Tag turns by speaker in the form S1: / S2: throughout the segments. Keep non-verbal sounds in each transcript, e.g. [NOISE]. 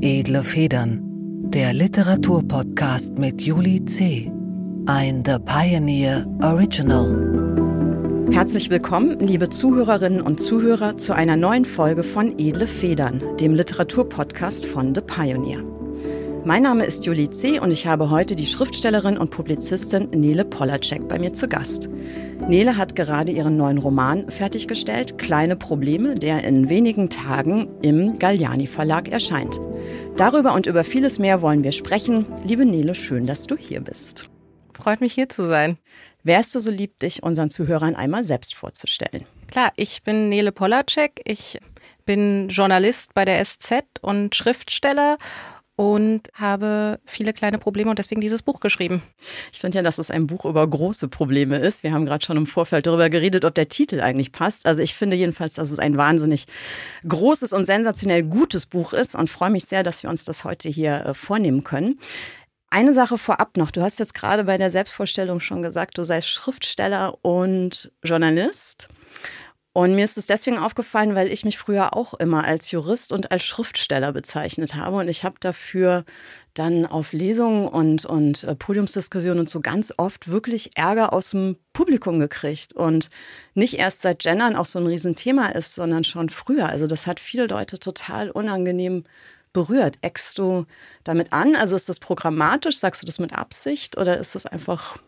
S1: Edle Federn, der Literaturpodcast mit Juli C. Ein The Pioneer Original.
S2: Herzlich willkommen, liebe Zuhörerinnen und Zuhörer, zu einer neuen Folge von Edle Federn, dem Literaturpodcast von The Pioneer. Mein Name ist Julie C. und ich habe heute die Schriftstellerin und Publizistin Nele Polacek bei mir zu Gast. Nele hat gerade ihren neuen Roman fertiggestellt, Kleine Probleme, der in wenigen Tagen im Galliani Verlag erscheint. Darüber und über vieles mehr wollen wir sprechen. Liebe Nele, schön, dass du hier bist.
S3: Freut mich hier zu sein.
S2: Wärst du so lieb, dich unseren Zuhörern einmal selbst vorzustellen?
S3: Klar, ich bin Nele Polacek. Ich bin Journalist bei der SZ und Schriftsteller und habe viele kleine Probleme und deswegen dieses Buch geschrieben.
S2: Ich finde ja, dass es ein Buch über große Probleme ist. Wir haben gerade schon im Vorfeld darüber geredet, ob der Titel eigentlich passt. Also ich finde jedenfalls, dass es ein wahnsinnig großes und sensationell gutes Buch ist und freue mich sehr, dass wir uns das heute hier äh, vornehmen können. Eine Sache vorab noch. Du hast jetzt gerade bei der Selbstvorstellung schon gesagt, du seist Schriftsteller und Journalist. Und mir ist es deswegen aufgefallen, weil ich mich früher auch immer als Jurist und als Schriftsteller bezeichnet habe. Und ich habe dafür dann auf Lesungen und, und äh, Podiumsdiskussionen und so ganz oft wirklich Ärger aus dem Publikum gekriegt. Und nicht erst seit Gendern auch so ein Riesenthema ist, sondern schon früher. Also das hat viele Leute total unangenehm berührt. Eckst du damit an? Also ist das programmatisch? Sagst du das mit Absicht oder ist das einfach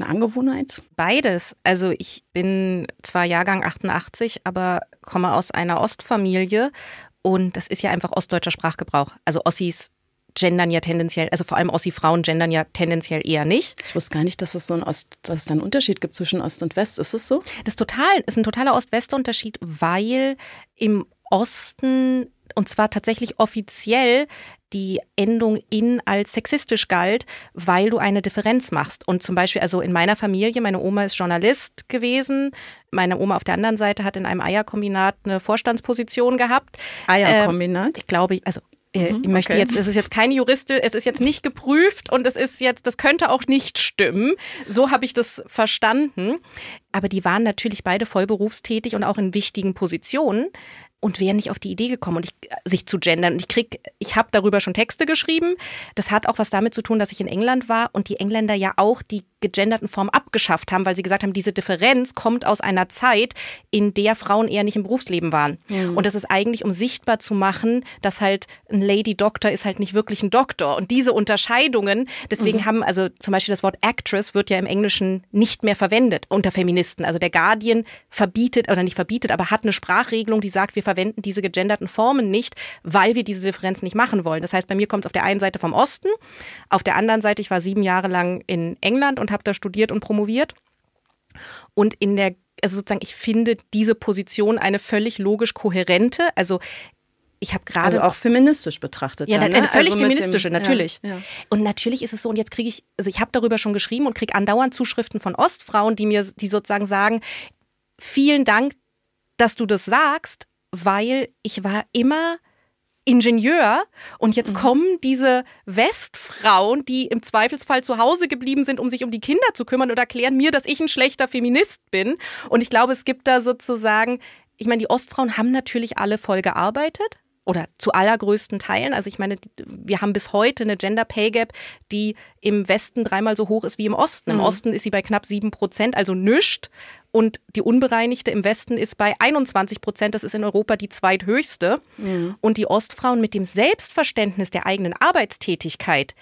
S2: eine Angewohnheit?
S3: Beides. Also ich bin zwar Jahrgang 88, aber komme aus einer Ostfamilie und das ist ja einfach ostdeutscher Sprachgebrauch. Also Ossis gendern ja tendenziell, also vor allem Ossi-Frauen gendern ja tendenziell eher nicht.
S2: Ich wusste gar nicht, dass es so ein Ost, dass es da einen Unterschied gibt zwischen Ost und West. Ist es so?
S3: Das ist total, ist ein totaler Ost-West-Unterschied, weil im Osten und zwar tatsächlich offiziell die Endung in als sexistisch galt, weil du eine Differenz machst. Und zum Beispiel, also in meiner Familie, meine Oma ist Journalist gewesen, meine Oma auf der anderen Seite hat in einem Eierkombinat eine Vorstandsposition gehabt.
S2: Eierkombinat?
S3: Ähm, ich glaube, also äh, mhm, ich möchte okay. jetzt, es ist jetzt keine Juriste, es ist jetzt nicht geprüft und es ist jetzt, das könnte auch nicht stimmen. So habe ich das verstanden. Aber die waren natürlich beide voll berufstätig und auch in wichtigen Positionen und wären nicht auf die Idee gekommen, und ich, sich zu gendern. Und ich krieg, ich habe darüber schon Texte geschrieben. Das hat auch was damit zu tun, dass ich in England war und die Engländer ja auch die gegenderten Formen abgeschafft haben, weil sie gesagt haben, diese Differenz kommt aus einer Zeit, in der Frauen eher nicht im Berufsleben waren. Mhm. Und das ist eigentlich, um sichtbar zu machen, dass halt ein Lady Doctor ist halt nicht wirklich ein Doktor. Und diese Unterscheidungen, deswegen mhm. haben also zum Beispiel das Wort Actress wird ja im Englischen nicht mehr verwendet unter Feministen. Also der Guardian verbietet oder nicht verbietet, aber hat eine Sprachregelung, die sagt, wir verwenden diese gegenderten Formen nicht, weil wir diese Differenz nicht machen wollen. Das heißt, bei mir kommt es auf der einen Seite vom Osten, auf der anderen Seite, ich war sieben Jahre lang in England und habe da studiert und promoviert. Und in der, also sozusagen, ich finde diese Position eine völlig logisch kohärente. Also ich habe gerade
S2: also auch feministisch betrachtet.
S3: Ja,
S2: dann,
S3: ne? eine völlig also feministische,
S2: dem,
S3: natürlich.
S2: Ja, ja.
S3: Und natürlich ist es so, und jetzt kriege ich, also ich habe darüber schon geschrieben und kriege andauernd Zuschriften von Ostfrauen, die mir, die sozusagen sagen, vielen Dank, dass du das sagst, weil ich war immer Ingenieur und jetzt mhm. kommen diese Westfrauen, die im Zweifelsfall zu Hause geblieben sind, um sich um die Kinder zu kümmern und erklären mir, dass ich ein schlechter Feminist bin. Und ich glaube, es gibt da sozusagen, ich meine, die Ostfrauen haben natürlich alle voll gearbeitet, oder zu allergrößten Teilen. Also ich meine, wir haben bis heute eine Gender Pay Gap, die im Westen dreimal so hoch ist wie im Osten. Im mhm. Osten ist sie bei knapp sieben Prozent, also nischt. Und die unbereinigte im Westen ist bei 21 Prozent. Das ist in Europa die zweithöchste. Mhm. Und die Ostfrauen mit dem Selbstverständnis der eigenen Arbeitstätigkeit,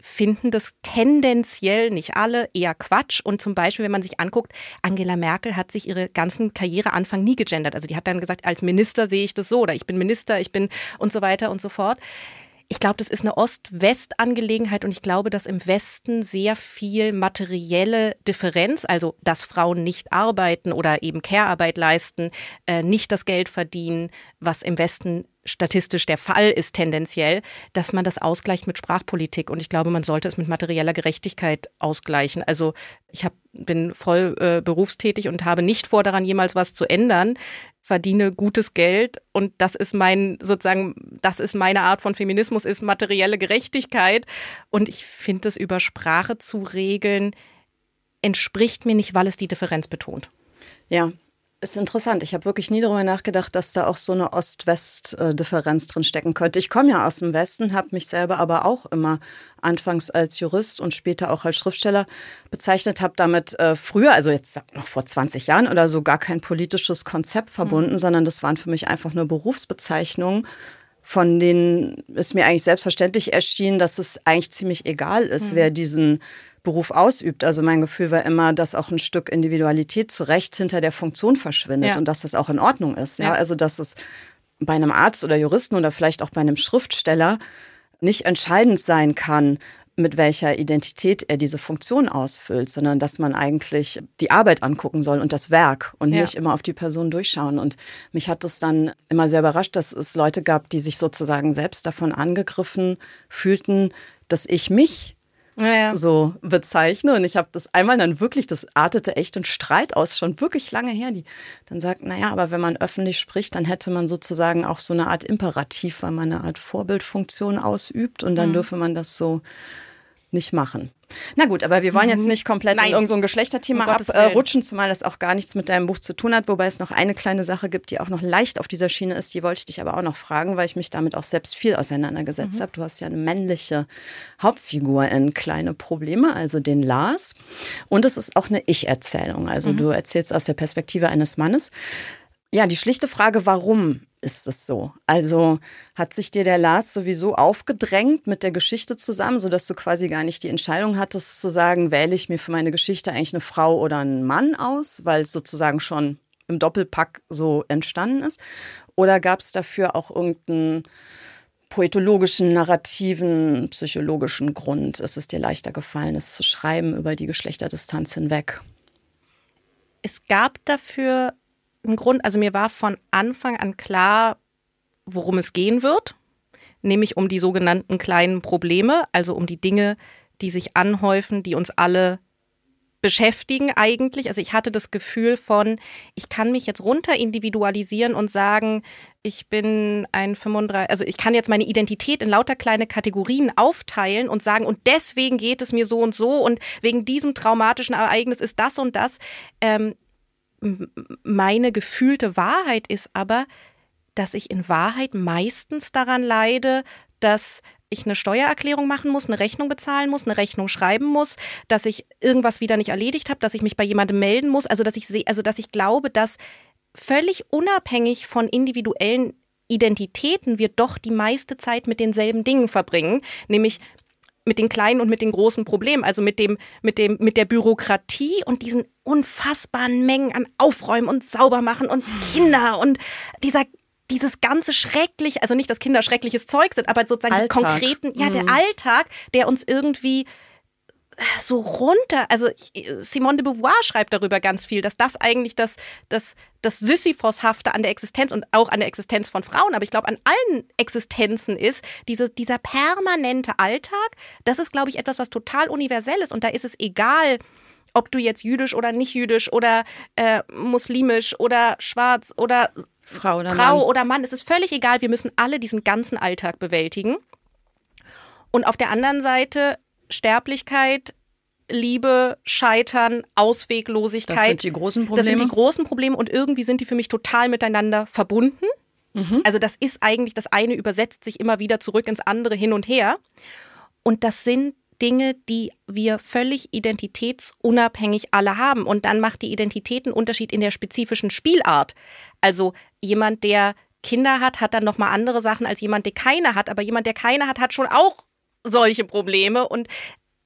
S3: finden das tendenziell nicht alle eher Quatsch. Und zum Beispiel, wenn man sich anguckt, Angela Merkel hat sich ihre ganzen Karriereanfang nie gegendert. Also die hat dann gesagt, als Minister sehe ich das so oder ich bin Minister, ich bin und so weiter und so fort. Ich glaube, das ist eine Ost-West-Angelegenheit und ich glaube, dass im Westen sehr viel materielle Differenz, also dass Frauen nicht arbeiten oder eben Care-Arbeit leisten, äh, nicht das Geld verdienen, was im Westen statistisch der Fall ist tendenziell, dass man das ausgleicht mit Sprachpolitik. Und ich glaube, man sollte es mit materieller Gerechtigkeit ausgleichen. Also ich hab, bin voll äh, berufstätig und habe nicht vor, daran jemals was zu ändern verdiene gutes Geld und das ist mein sozusagen, das ist meine Art von Feminismus, ist materielle Gerechtigkeit und ich finde es über Sprache zu regeln entspricht mir nicht, weil es die Differenz betont.
S2: Ja, Ist interessant. Ich habe wirklich nie darüber nachgedacht, dass da auch so eine Ost-West-Differenz drin stecken könnte. Ich komme ja aus dem Westen, habe mich selber aber auch immer anfangs als Jurist und später auch als Schriftsteller bezeichnet, habe damit äh, früher, also jetzt noch vor 20 Jahren oder so, gar kein politisches Konzept verbunden, mhm. sondern das waren für mich einfach nur Berufsbezeichnungen, von denen es mir eigentlich selbstverständlich erschien, dass es eigentlich ziemlich egal ist, mhm. wer diesen Beruf ausübt. Also mein Gefühl war immer, dass auch ein Stück Individualität zu Recht hinter der Funktion verschwindet ja. und dass das auch in Ordnung ist. Ja? ja? Also dass es bei einem Arzt oder Juristen oder vielleicht auch bei einem Schriftsteller nicht entscheidend sein kann, mit welcher Identität er diese Funktion ausfüllt, sondern dass man eigentlich die Arbeit angucken soll und das Werk und ja. nicht immer auf die Person durchschauen. Und mich hat es dann immer sehr überrascht, dass es Leute gab, die sich sozusagen selbst davon angegriffen fühlten, dass ich mich ja, so bezeichne. Und ich habe das einmal dann wirklich, das artete echt in Streit aus, schon wirklich lange her, die dann sagt, naja, aber wenn man öffentlich spricht, dann hätte man sozusagen auch so eine Art Imperativ, weil man eine Art Vorbildfunktion ausübt und dann mhm. dürfe man das so nicht machen. Na gut, aber wir wollen jetzt mhm. nicht komplett Nein. in irgendein so Geschlechterthema um abrutschen, zumal das auch gar nichts mit deinem Buch zu tun hat, wobei es noch eine kleine Sache gibt, die auch noch leicht auf dieser Schiene ist, die wollte ich dich aber auch noch fragen, weil ich mich damit auch selbst viel auseinandergesetzt mhm. habe. Du hast ja eine männliche Hauptfigur in Kleine Probleme, also den Lars. Und es ist auch eine Ich-Erzählung, also mhm. du erzählst aus der Perspektive eines Mannes. Ja, die schlichte Frage, warum ist es so? Also hat sich dir der Lars sowieso aufgedrängt mit der Geschichte zusammen, sodass du quasi gar nicht die Entscheidung hattest zu sagen, wähle ich mir für meine Geschichte eigentlich eine Frau oder einen Mann aus, weil es sozusagen schon im Doppelpack so entstanden ist? Oder gab es dafür auch irgendeinen poetologischen, narrativen, psychologischen Grund? Ist es dir leichter gefallen, es zu schreiben über die Geschlechterdistanz hinweg?
S3: Es gab dafür ein Grund, also mir war von Anfang an klar, worum es gehen wird, nämlich um die sogenannten kleinen Probleme, also um die Dinge, die sich anhäufen, die uns alle beschäftigen eigentlich. Also ich hatte das Gefühl von, ich kann mich jetzt runter individualisieren und sagen, ich bin ein 35, also ich kann jetzt meine Identität in lauter kleine Kategorien aufteilen und sagen, und deswegen geht es mir so und so und wegen diesem traumatischen Ereignis ist das und das. Ähm, meine gefühlte Wahrheit ist aber, dass ich in Wahrheit meistens daran leide, dass ich eine Steuererklärung machen muss, eine Rechnung bezahlen muss, eine Rechnung schreiben muss, dass ich irgendwas wieder nicht erledigt habe, dass ich mich bei jemandem melden muss, also dass ich sehe, also dass ich glaube, dass völlig unabhängig von individuellen Identitäten wir doch die meiste Zeit mit denselben Dingen verbringen, nämlich mit den kleinen und mit den großen Problemen, also mit dem, mit dem, mit der Bürokratie und diesen unfassbaren Mengen an Aufräumen und Saubermachen und Kinder und dieser dieses ganze schrecklich, also nicht, dass Kinder schreckliches Zeug sind, aber sozusagen Alltag. die konkreten, ja, der mhm. Alltag, der uns irgendwie so runter, also Simone de Beauvoir schreibt darüber ganz viel, dass das eigentlich das, das, das Sisyphos-hafte an der Existenz und auch an der Existenz von Frauen, aber ich glaube an allen Existenzen ist, diese, dieser permanente Alltag, das ist, glaube ich, etwas, was total universell ist und da ist es egal, ob du jetzt jüdisch oder nicht jüdisch oder äh, muslimisch oder schwarz oder
S2: Frau oder
S3: Frau
S2: Mann.
S3: oder Mann, es ist völlig egal, wir müssen alle diesen ganzen Alltag bewältigen. Und auf der anderen Seite Sterblichkeit, Liebe, Scheitern, Ausweglosigkeit. Das
S2: sind die großen Probleme.
S3: Das sind die großen Probleme und irgendwie sind die für mich total miteinander verbunden. Mhm. Also das ist eigentlich, das eine übersetzt sich immer wieder zurück ins andere hin und her. Und das sind Dinge, die wir völlig identitätsunabhängig alle haben. Und dann macht die Identität einen Unterschied in der spezifischen Spielart. Also jemand, der Kinder hat, hat dann nochmal andere Sachen als jemand, der keine hat. Aber jemand, der keine hat, hat schon auch solche Probleme. Und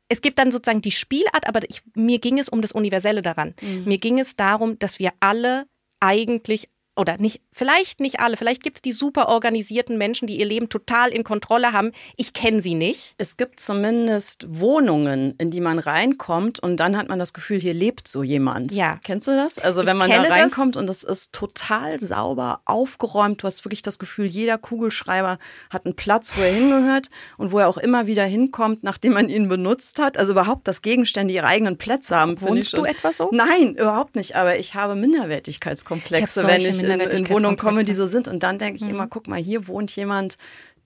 S3: es gibt dann sozusagen die Spielart, aber ich, mir ging es um das Universelle daran. Mhm. Mir ging es darum, dass wir alle eigentlich oder nicht, vielleicht nicht alle, vielleicht gibt es die super organisierten Menschen, die ihr Leben total in Kontrolle haben. Ich kenne sie nicht.
S2: Es gibt zumindest Wohnungen, in die man reinkommt und dann hat man das Gefühl, hier lebt so jemand.
S3: Ja.
S2: Kennst du das? Also wenn ich man da reinkommt das. und es ist total sauber, aufgeräumt, du hast wirklich das Gefühl, jeder Kugelschreiber hat einen Platz, wo er hingehört und wo er auch immer wieder hinkommt, nachdem man ihn benutzt hat. Also überhaupt, dass Gegenstände ihre eigenen Plätze haben.
S3: Wohnst du etwa so?
S2: Nein, überhaupt nicht. Aber ich habe Minderwertigkeitskomplexe, ich wenn ich in, in Wohnungen komme, die so sind. Und dann denke ich mhm. immer, guck mal, hier wohnt jemand,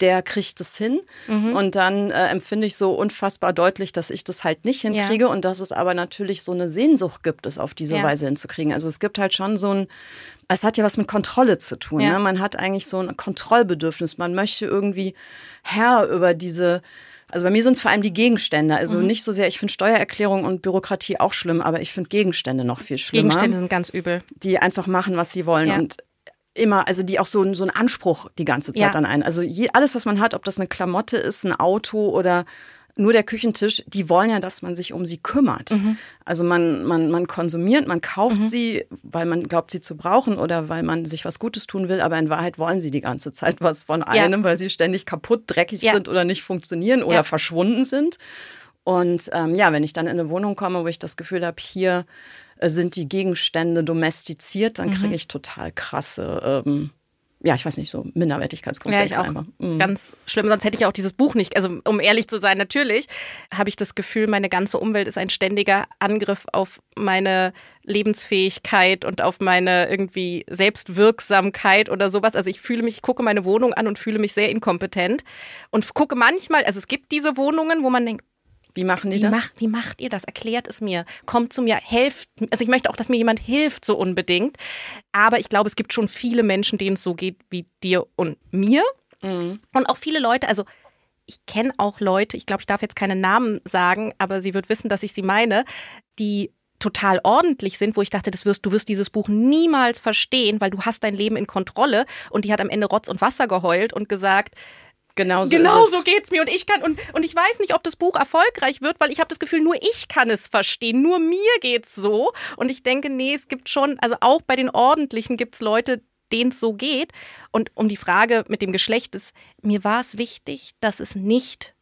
S2: der kriegt es hin. Mhm. Und dann äh, empfinde ich so unfassbar deutlich, dass ich das halt nicht hinkriege ja. und dass es aber natürlich so eine Sehnsucht gibt, es auf diese ja. Weise hinzukriegen. Also es gibt halt schon so ein, es hat ja was mit Kontrolle zu tun. Ja. Ne? Man hat eigentlich so ein Kontrollbedürfnis. Man möchte irgendwie Herr über diese also bei mir sind es vor allem die Gegenstände. Also mhm. nicht so sehr, ich finde Steuererklärung und Bürokratie auch schlimm, aber ich finde Gegenstände noch viel schlimmer.
S3: Gegenstände sind ganz übel.
S2: Die einfach machen, was sie wollen. Ja. Und immer, also die auch so, so einen Anspruch die ganze Zeit ja. an einen. Also je, alles, was man hat, ob das eine Klamotte ist, ein Auto oder nur der Küchentisch, die wollen ja, dass man sich um sie kümmert. Mhm. Also man, man, man konsumiert, man kauft mhm. sie, weil man glaubt, sie zu brauchen oder weil man sich was Gutes tun will, aber in Wahrheit wollen sie die ganze Zeit was von einem, ja. weil sie ständig kaputt, dreckig ja. sind oder nicht funktionieren oder ja. verschwunden sind. Und ähm, ja, wenn ich dann in eine Wohnung komme, wo ich das Gefühl habe, hier äh, sind die Gegenstände domestiziert, dann kriege mhm. ich total krasse, ähm, ja, ich weiß nicht, so Minderwertigkeitskomplexe.
S3: Ja, ich auch. Mhm. Ganz schlimm, sonst hätte ich auch dieses Buch nicht. Also, um ehrlich zu sein, natürlich habe ich das Gefühl, meine ganze Umwelt ist ein ständiger Angriff auf meine Lebensfähigkeit und auf meine irgendwie Selbstwirksamkeit oder sowas. Also ich fühle mich, ich gucke meine Wohnung an und fühle mich sehr inkompetent und gucke manchmal, also es gibt diese Wohnungen, wo man denkt,
S2: wie machen die wie das?
S3: Mach, wie macht ihr das? Erklärt es mir. Kommt zu mir, helft. Also ich möchte auch, dass mir jemand hilft, so unbedingt. Aber ich glaube, es gibt schon viele Menschen, denen es so geht wie dir und mir. Mhm. Und auch viele Leute, also ich kenne auch Leute, ich glaube, ich darf jetzt keine Namen sagen, aber sie wird wissen, dass ich sie meine, die total ordentlich sind, wo ich dachte, das wirst, du wirst dieses Buch niemals verstehen, weil du hast dein Leben in Kontrolle. Und die hat am Ende Rotz und Wasser geheult und gesagt,
S2: Genau so,
S3: genau so geht's mir und ich kann und, und ich weiß nicht, ob das Buch erfolgreich wird, weil ich habe das Gefühl, nur ich kann es verstehen, nur mir geht's so und ich denke, nee, es gibt schon, also auch bei den ordentlichen gibt's Leute, denen es so geht und um die Frage mit dem Geschlecht ist, mir war es wichtig, dass es nicht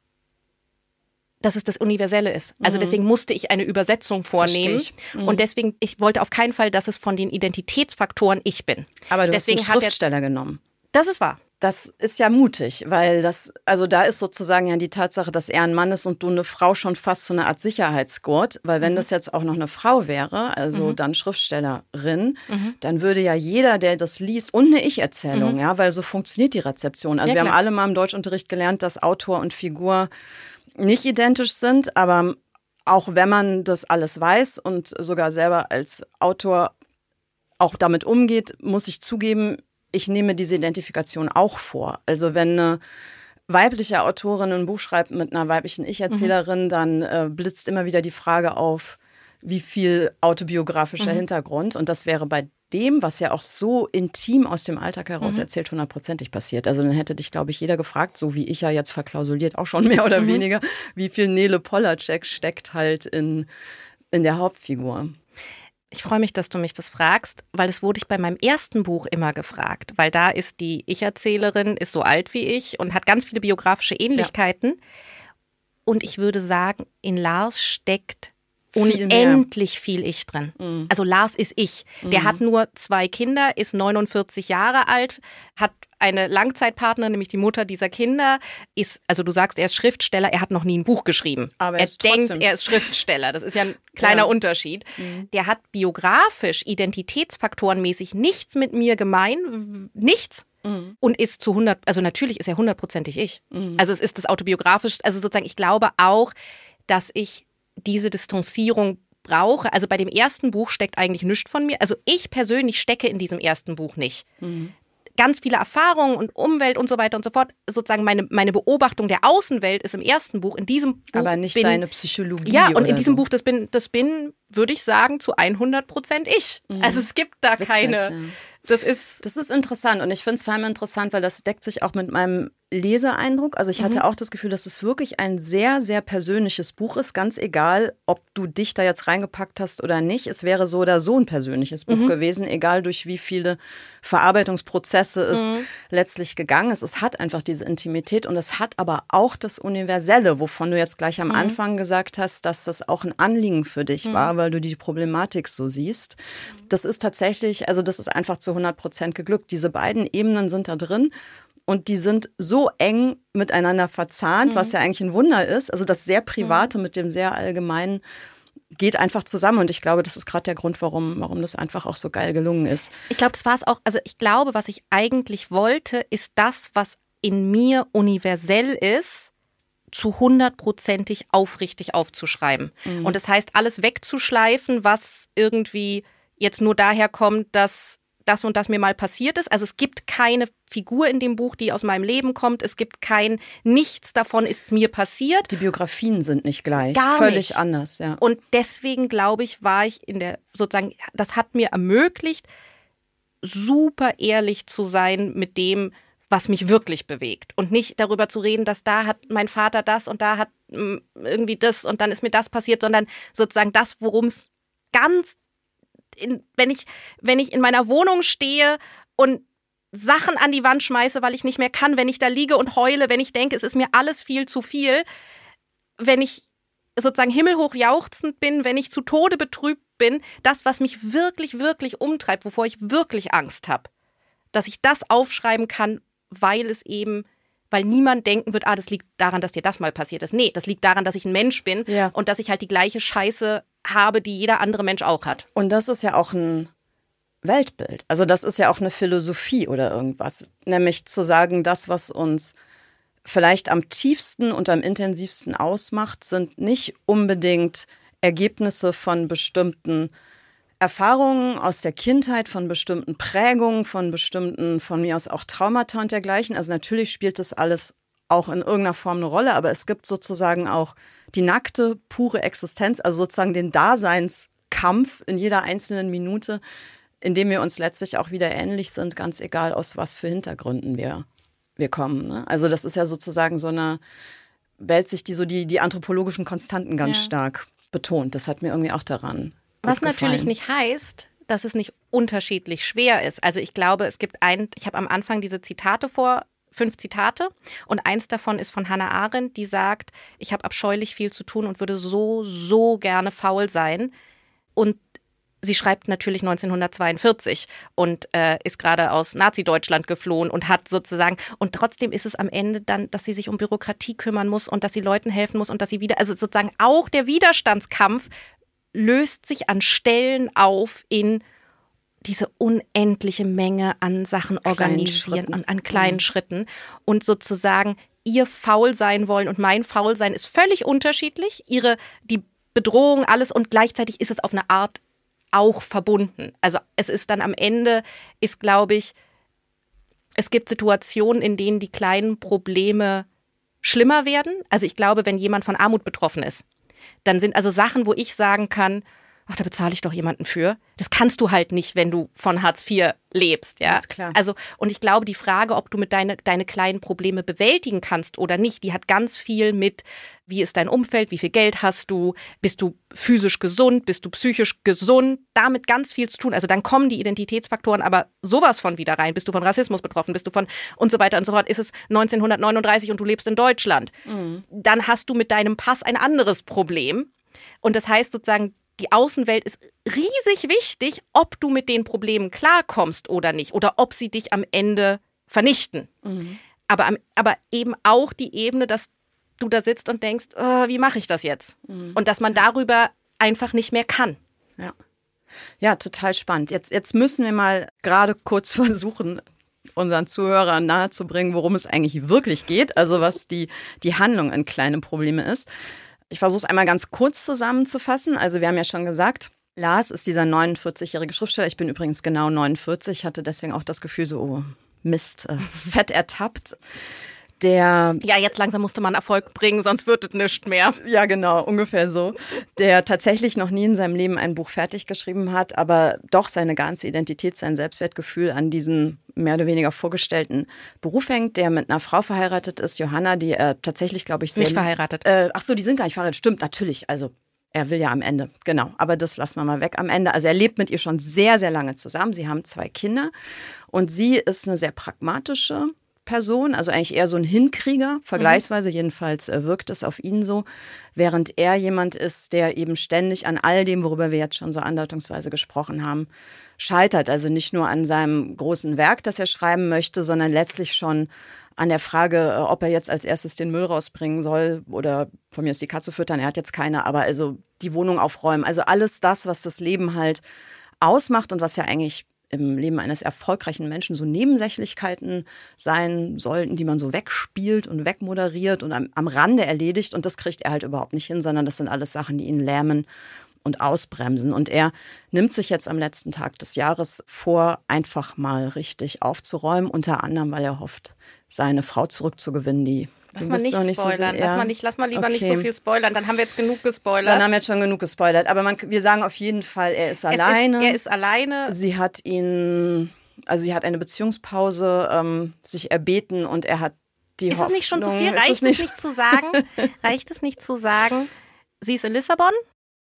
S3: dass es das Universelle ist. Also mhm. deswegen musste ich eine Übersetzung vornehmen. Mhm. Und deswegen, ich wollte auf keinen Fall, dass es von den Identitätsfaktoren ich bin.
S2: Aber du
S3: deswegen
S2: hast einen Schriftsteller genommen.
S3: Das ist wahr.
S2: Das ist ja mutig, weil das, also da ist sozusagen ja die Tatsache, dass er ein Mann ist und du eine Frau schon fast so eine Art Sicherheitsgurt, weil wenn mhm. das jetzt auch noch eine Frau wäre, also mhm. dann Schriftstellerin, mhm. dann würde ja jeder, der das liest, und eine Ich-Erzählung, mhm. ja, weil so funktioniert die Rezeption. Also ja, wir haben alle mal im Deutschunterricht gelernt, dass Autor und Figur nicht identisch sind, aber auch wenn man das alles weiß und sogar selber als Autor auch damit umgeht, muss ich zugeben, ich nehme diese Identifikation auch vor. Also wenn eine weibliche Autorin ein Buch schreibt mit einer weiblichen Ich-Erzählerin, mhm. dann äh, blitzt immer wieder die Frage auf, wie viel autobiografischer mhm. Hintergrund. Und das wäre bei dem, was ja auch so intim aus dem Alltag heraus mhm. erzählt, hundertprozentig passiert. Also dann hätte dich, glaube ich, jeder gefragt, so wie ich ja jetzt verklausuliert auch schon [LAUGHS] mehr oder mhm. weniger, wie viel Nele Polacek steckt halt in, in der Hauptfigur.
S3: Ich freue mich, dass du mich das fragst, weil das wurde ich bei meinem ersten Buch immer gefragt, weil da ist die Ich-Erzählerin, ist so alt wie ich und hat ganz viele biografische Ähnlichkeiten. Ja. Und ich würde sagen, in Lars steckt viel unendlich mehr. viel Ich drin. Mhm. Also Lars ist ich. Der mhm. hat nur zwei Kinder, ist 49 Jahre alt, hat eine Langzeitpartnerin, nämlich die Mutter dieser Kinder, ist, also du sagst, er ist Schriftsteller, er hat noch nie ein Buch geschrieben.
S2: Aber
S3: er,
S2: er
S3: denkt, er ist Schriftsteller. Das ist ja ein [LAUGHS] kleiner ja. Unterschied. Mhm. Der hat biografisch, identitätsfaktorenmäßig nichts mit mir gemein, nichts. Mhm. Und ist zu 100, also natürlich ist er hundertprozentig ich. Mhm. Also es ist das autobiografisch, also sozusagen, ich glaube auch, dass ich diese Distanzierung brauche. Also bei dem ersten Buch steckt eigentlich nichts von mir. Also ich persönlich stecke in diesem ersten Buch nicht. Mhm ganz viele Erfahrungen und Umwelt und so weiter und so fort. Sozusagen meine, meine Beobachtung der Außenwelt ist im ersten Buch. In diesem Buch
S2: Aber nicht bin, deine Psychologie.
S3: Ja, und in diesem so. Buch, das bin, das bin, würde ich sagen, zu 100 Prozent ich. Mhm. Also es gibt da Witzig, keine. Ja.
S2: Das ist, das ist interessant und ich finde es vor allem interessant, weil das deckt sich auch mit meinem Leseeindruck. Also ich hatte mhm. auch das Gefühl, dass es wirklich ein sehr, sehr persönliches Buch ist. Ganz egal, ob du dich da jetzt reingepackt hast oder nicht. Es wäre so oder so ein persönliches Buch mhm. gewesen, egal durch wie viele Verarbeitungsprozesse es mhm. letztlich gegangen ist. Es hat einfach diese Intimität und es hat aber auch das Universelle, wovon du jetzt gleich am mhm. Anfang gesagt hast, dass das auch ein Anliegen für dich mhm. war, weil du die Problematik so siehst. Das ist tatsächlich, also das ist einfach zu 100 Prozent geglückt. Diese beiden Ebenen sind da drin und die sind so eng miteinander verzahnt, mhm. was ja eigentlich ein Wunder ist. Also das sehr Private mhm. mit dem sehr Allgemeinen geht einfach zusammen und ich glaube, das ist gerade der Grund, warum, warum das einfach auch so geil gelungen ist.
S3: Ich glaube, das war es auch. Also ich glaube, was ich eigentlich wollte, ist das, was in mir universell ist, zu hundertprozentig aufrichtig aufzuschreiben. Mhm. Und das heißt, alles wegzuschleifen, was irgendwie jetzt nur daher kommt, dass das und das mir mal passiert ist. Also es gibt keine Figur in dem Buch, die aus meinem Leben kommt. Es gibt kein, nichts davon ist mir passiert.
S2: Die Biografien sind nicht gleich.
S3: Gar
S2: Völlig
S3: nicht.
S2: anders, ja.
S3: Und deswegen glaube ich, war ich in der, sozusagen, das hat mir ermöglicht, super ehrlich zu sein mit dem, was mich wirklich bewegt. Und nicht darüber zu reden, dass da hat mein Vater das und da hat mm, irgendwie das und dann ist mir das passiert, sondern sozusagen das, worum es ganz, in, wenn, ich, wenn ich in meiner Wohnung stehe und Sachen an die Wand schmeiße, weil ich nicht mehr kann, wenn ich da liege und heule, wenn ich denke, es ist mir alles viel zu viel, wenn ich sozusagen himmelhoch jauchzend bin, wenn ich zu Tode betrübt bin, das, was mich wirklich, wirklich umtreibt, wovor ich wirklich Angst habe, dass ich das aufschreiben kann, weil es eben, weil niemand denken wird, ah, das liegt daran, dass dir das mal passiert ist. Nee, das liegt daran, dass ich ein Mensch bin
S2: Ja.
S3: und dass ich halt die gleiche Scheiße habe, die jeder andere Mensch auch hat.
S2: Und das ist ja auch ein Weltbild. Also das ist ja auch eine Philosophie oder irgendwas. Nämlich zu sagen, das, was uns vielleicht am tiefsten und am intensivsten ausmacht, sind nicht unbedingt Ergebnisse von bestimmten Erfahrungen aus der Kindheit, von bestimmten Prägungen, von bestimmten, von mir aus auch Traumata und dergleichen. Also natürlich spielt das alles auch in irgendeiner Form eine Rolle, aber es gibt sozusagen auch die nackte, pure Existenz, also sozusagen den Daseinskampf in jeder einzelnen Minute, in dem wir uns letztlich auch wieder ähnlich sind, ganz egal aus was für Hintergründen wir, wir kommen. Ne? Also das ist ja sozusagen so eine Weltsicht, die so die, die anthropologischen Konstanten ganz
S3: Ja.
S2: stark betont. Das hat mir irgendwie auch daran.
S3: Was
S2: gut
S3: natürlich
S2: gefallen.
S3: nicht heißt, dass es nicht unterschiedlich schwer ist. Also ich glaube, es gibt ein, ich habe am Anfang diese Zitate vor, fünf Zitate und eins davon ist von Hannah Arendt, die sagt, ich habe abscheulich viel zu tun und würde so, so gerne faul sein. Und sie schreibt natürlich 1942 und äh, ist gerade aus Nazi-Deutschland geflohen und hat sozusagen, und trotzdem ist es am Ende dann, dass sie sich um Bürokratie kümmern muss und dass sie Leuten helfen muss und dass sie wieder, also sozusagen auch der Widerstandskampf löst sich an Stellen auf in diese unendliche Menge an Sachen organisieren,
S2: Schritten.
S3: an, kleinen Schritten und sozusagen ihr faul sein wollen und mein faul sein ist völlig unterschiedlich, ihre die Bedrohung alles und gleichzeitig ist es auf eine Art auch verbunden. Also es ist dann am Ende ist glaube ich es gibt Situationen, in denen die kleinen Probleme schlimmer werden. Also ich glaube, wenn jemand von Armut betroffen ist, dann sind also Sachen, wo ich sagen kann, ach, da bezahle ich doch jemanden für. Das kannst du halt nicht, wenn du von Hartz IV lebst, ja.
S2: Ganz klar.
S3: Also, und ich glaube, die Frage, ob du mit deine, deine kleinen Probleme bewältigen kannst oder nicht, die hat ganz viel mit, wie ist dein Umfeld, wie viel Geld hast du, bist du physisch gesund, bist du psychisch gesund, damit ganz viel zu tun. Also dann kommen die Identitätsfaktoren aber sowas von wieder rein. Bist du von Rassismus betroffen, bist du von und so weiter und so fort. Ist es 1939 und du lebst in Deutschland, dann hast du mit deinem Pass ein anderes Problem. Und das heißt sozusagen, die Außenwelt ist riesig wichtig, ob du mit den Problemen klarkommst oder nicht oder ob sie dich am Ende vernichten. Aber, am, aber eben auch die Ebene, dass du da sitzt und denkst, oh, wie mache ich das jetzt? Und dass man darüber einfach nicht mehr kann.
S2: Ja. ja, total spannend. Jetzt, jetzt müssen wir mal gerade kurz [LAUGHS] versuchen, unseren Zuhörern nahezubringen, worum es eigentlich wirklich geht, also was die, die Handlung in kleine Probleme ist. Ich versuche es einmal ganz kurz zusammenzufassen. Also wir haben ja schon gesagt, Lars ist dieser 49-jährige Schriftsteller. Ich bin übrigens genau 49, hatte deswegen auch das Gefühl so, oh, Mist, äh, fett ertappt. Der
S3: Ja, jetzt langsam musste man Erfolg bringen, sonst wird es nichts mehr.
S2: ja, genau, ungefähr so. Der tatsächlich noch nie in seinem Leben ein Buch fertig geschrieben hat, aber doch seine ganze Identität, sein Selbstwertgefühl an diesen mehr oder weniger vorgestellten Beruf hängt, der mit einer Frau verheiratet ist, Johanna, die er tatsächlich, glaube ich, sehr.
S3: Nicht verheiratet.
S2: Äh, ach so, die sind gar nicht verheiratet. Stimmt, natürlich. Also er will ja am Ende, genau. Aber das lassen wir mal weg am Ende. Also er lebt mit ihr schon sehr, sehr lange zusammen. Sie haben zwei Kinder und sie ist eine sehr pragmatische Person, also eigentlich eher so ein Hinkrieger, vergleichsweise jedenfalls äh, wirkt es auf ihn so, während er jemand ist, der eben ständig an all dem, worüber wir jetzt schon so andeutungsweise gesprochen haben, scheitert. Also nicht nur an seinem großen Werk, das er schreiben möchte, sondern letztlich schon an der Frage, äh, ob er jetzt als erstes den Müll rausbringen soll oder von mir aus die Katze füttern. Er hat jetzt keine, aber also die Wohnung aufräumen. Also alles das, was das Leben halt ausmacht und was ja eigentlich im Leben eines erfolgreichen Menschen so Nebensächlichkeiten sein sollten, die man so wegspielt und wegmoderiert und am, am Rande erledigt. Und das kriegt er halt überhaupt nicht hin, sondern das sind alles Sachen, die ihn lähmen und ausbremsen. Und er nimmt sich jetzt am letzten Tag des Jahres vor, einfach mal richtig aufzuräumen, unter anderem, weil er hofft, seine Frau zurückzugewinnen, die
S3: Lass mal nicht, nicht spoilern. So lass, mal nicht, lass mal lieber okay. nicht so viel spoilern. Dann haben wir jetzt genug gespoilert.
S2: Dann haben wir jetzt schon genug gespoilert. Aber man, wir sagen auf jeden Fall, er ist alleine.
S3: Ist, er ist alleine.
S2: Sie hat ihn, also sie hat eine Beziehungspause ähm, sich erbeten und er hat die
S3: Ist
S2: Hoffnung,
S3: es nicht schon zu viel? Reicht es nicht? nicht zu sagen? [LAUGHS] Reicht es nicht zu sagen? Sie ist in Lissabon.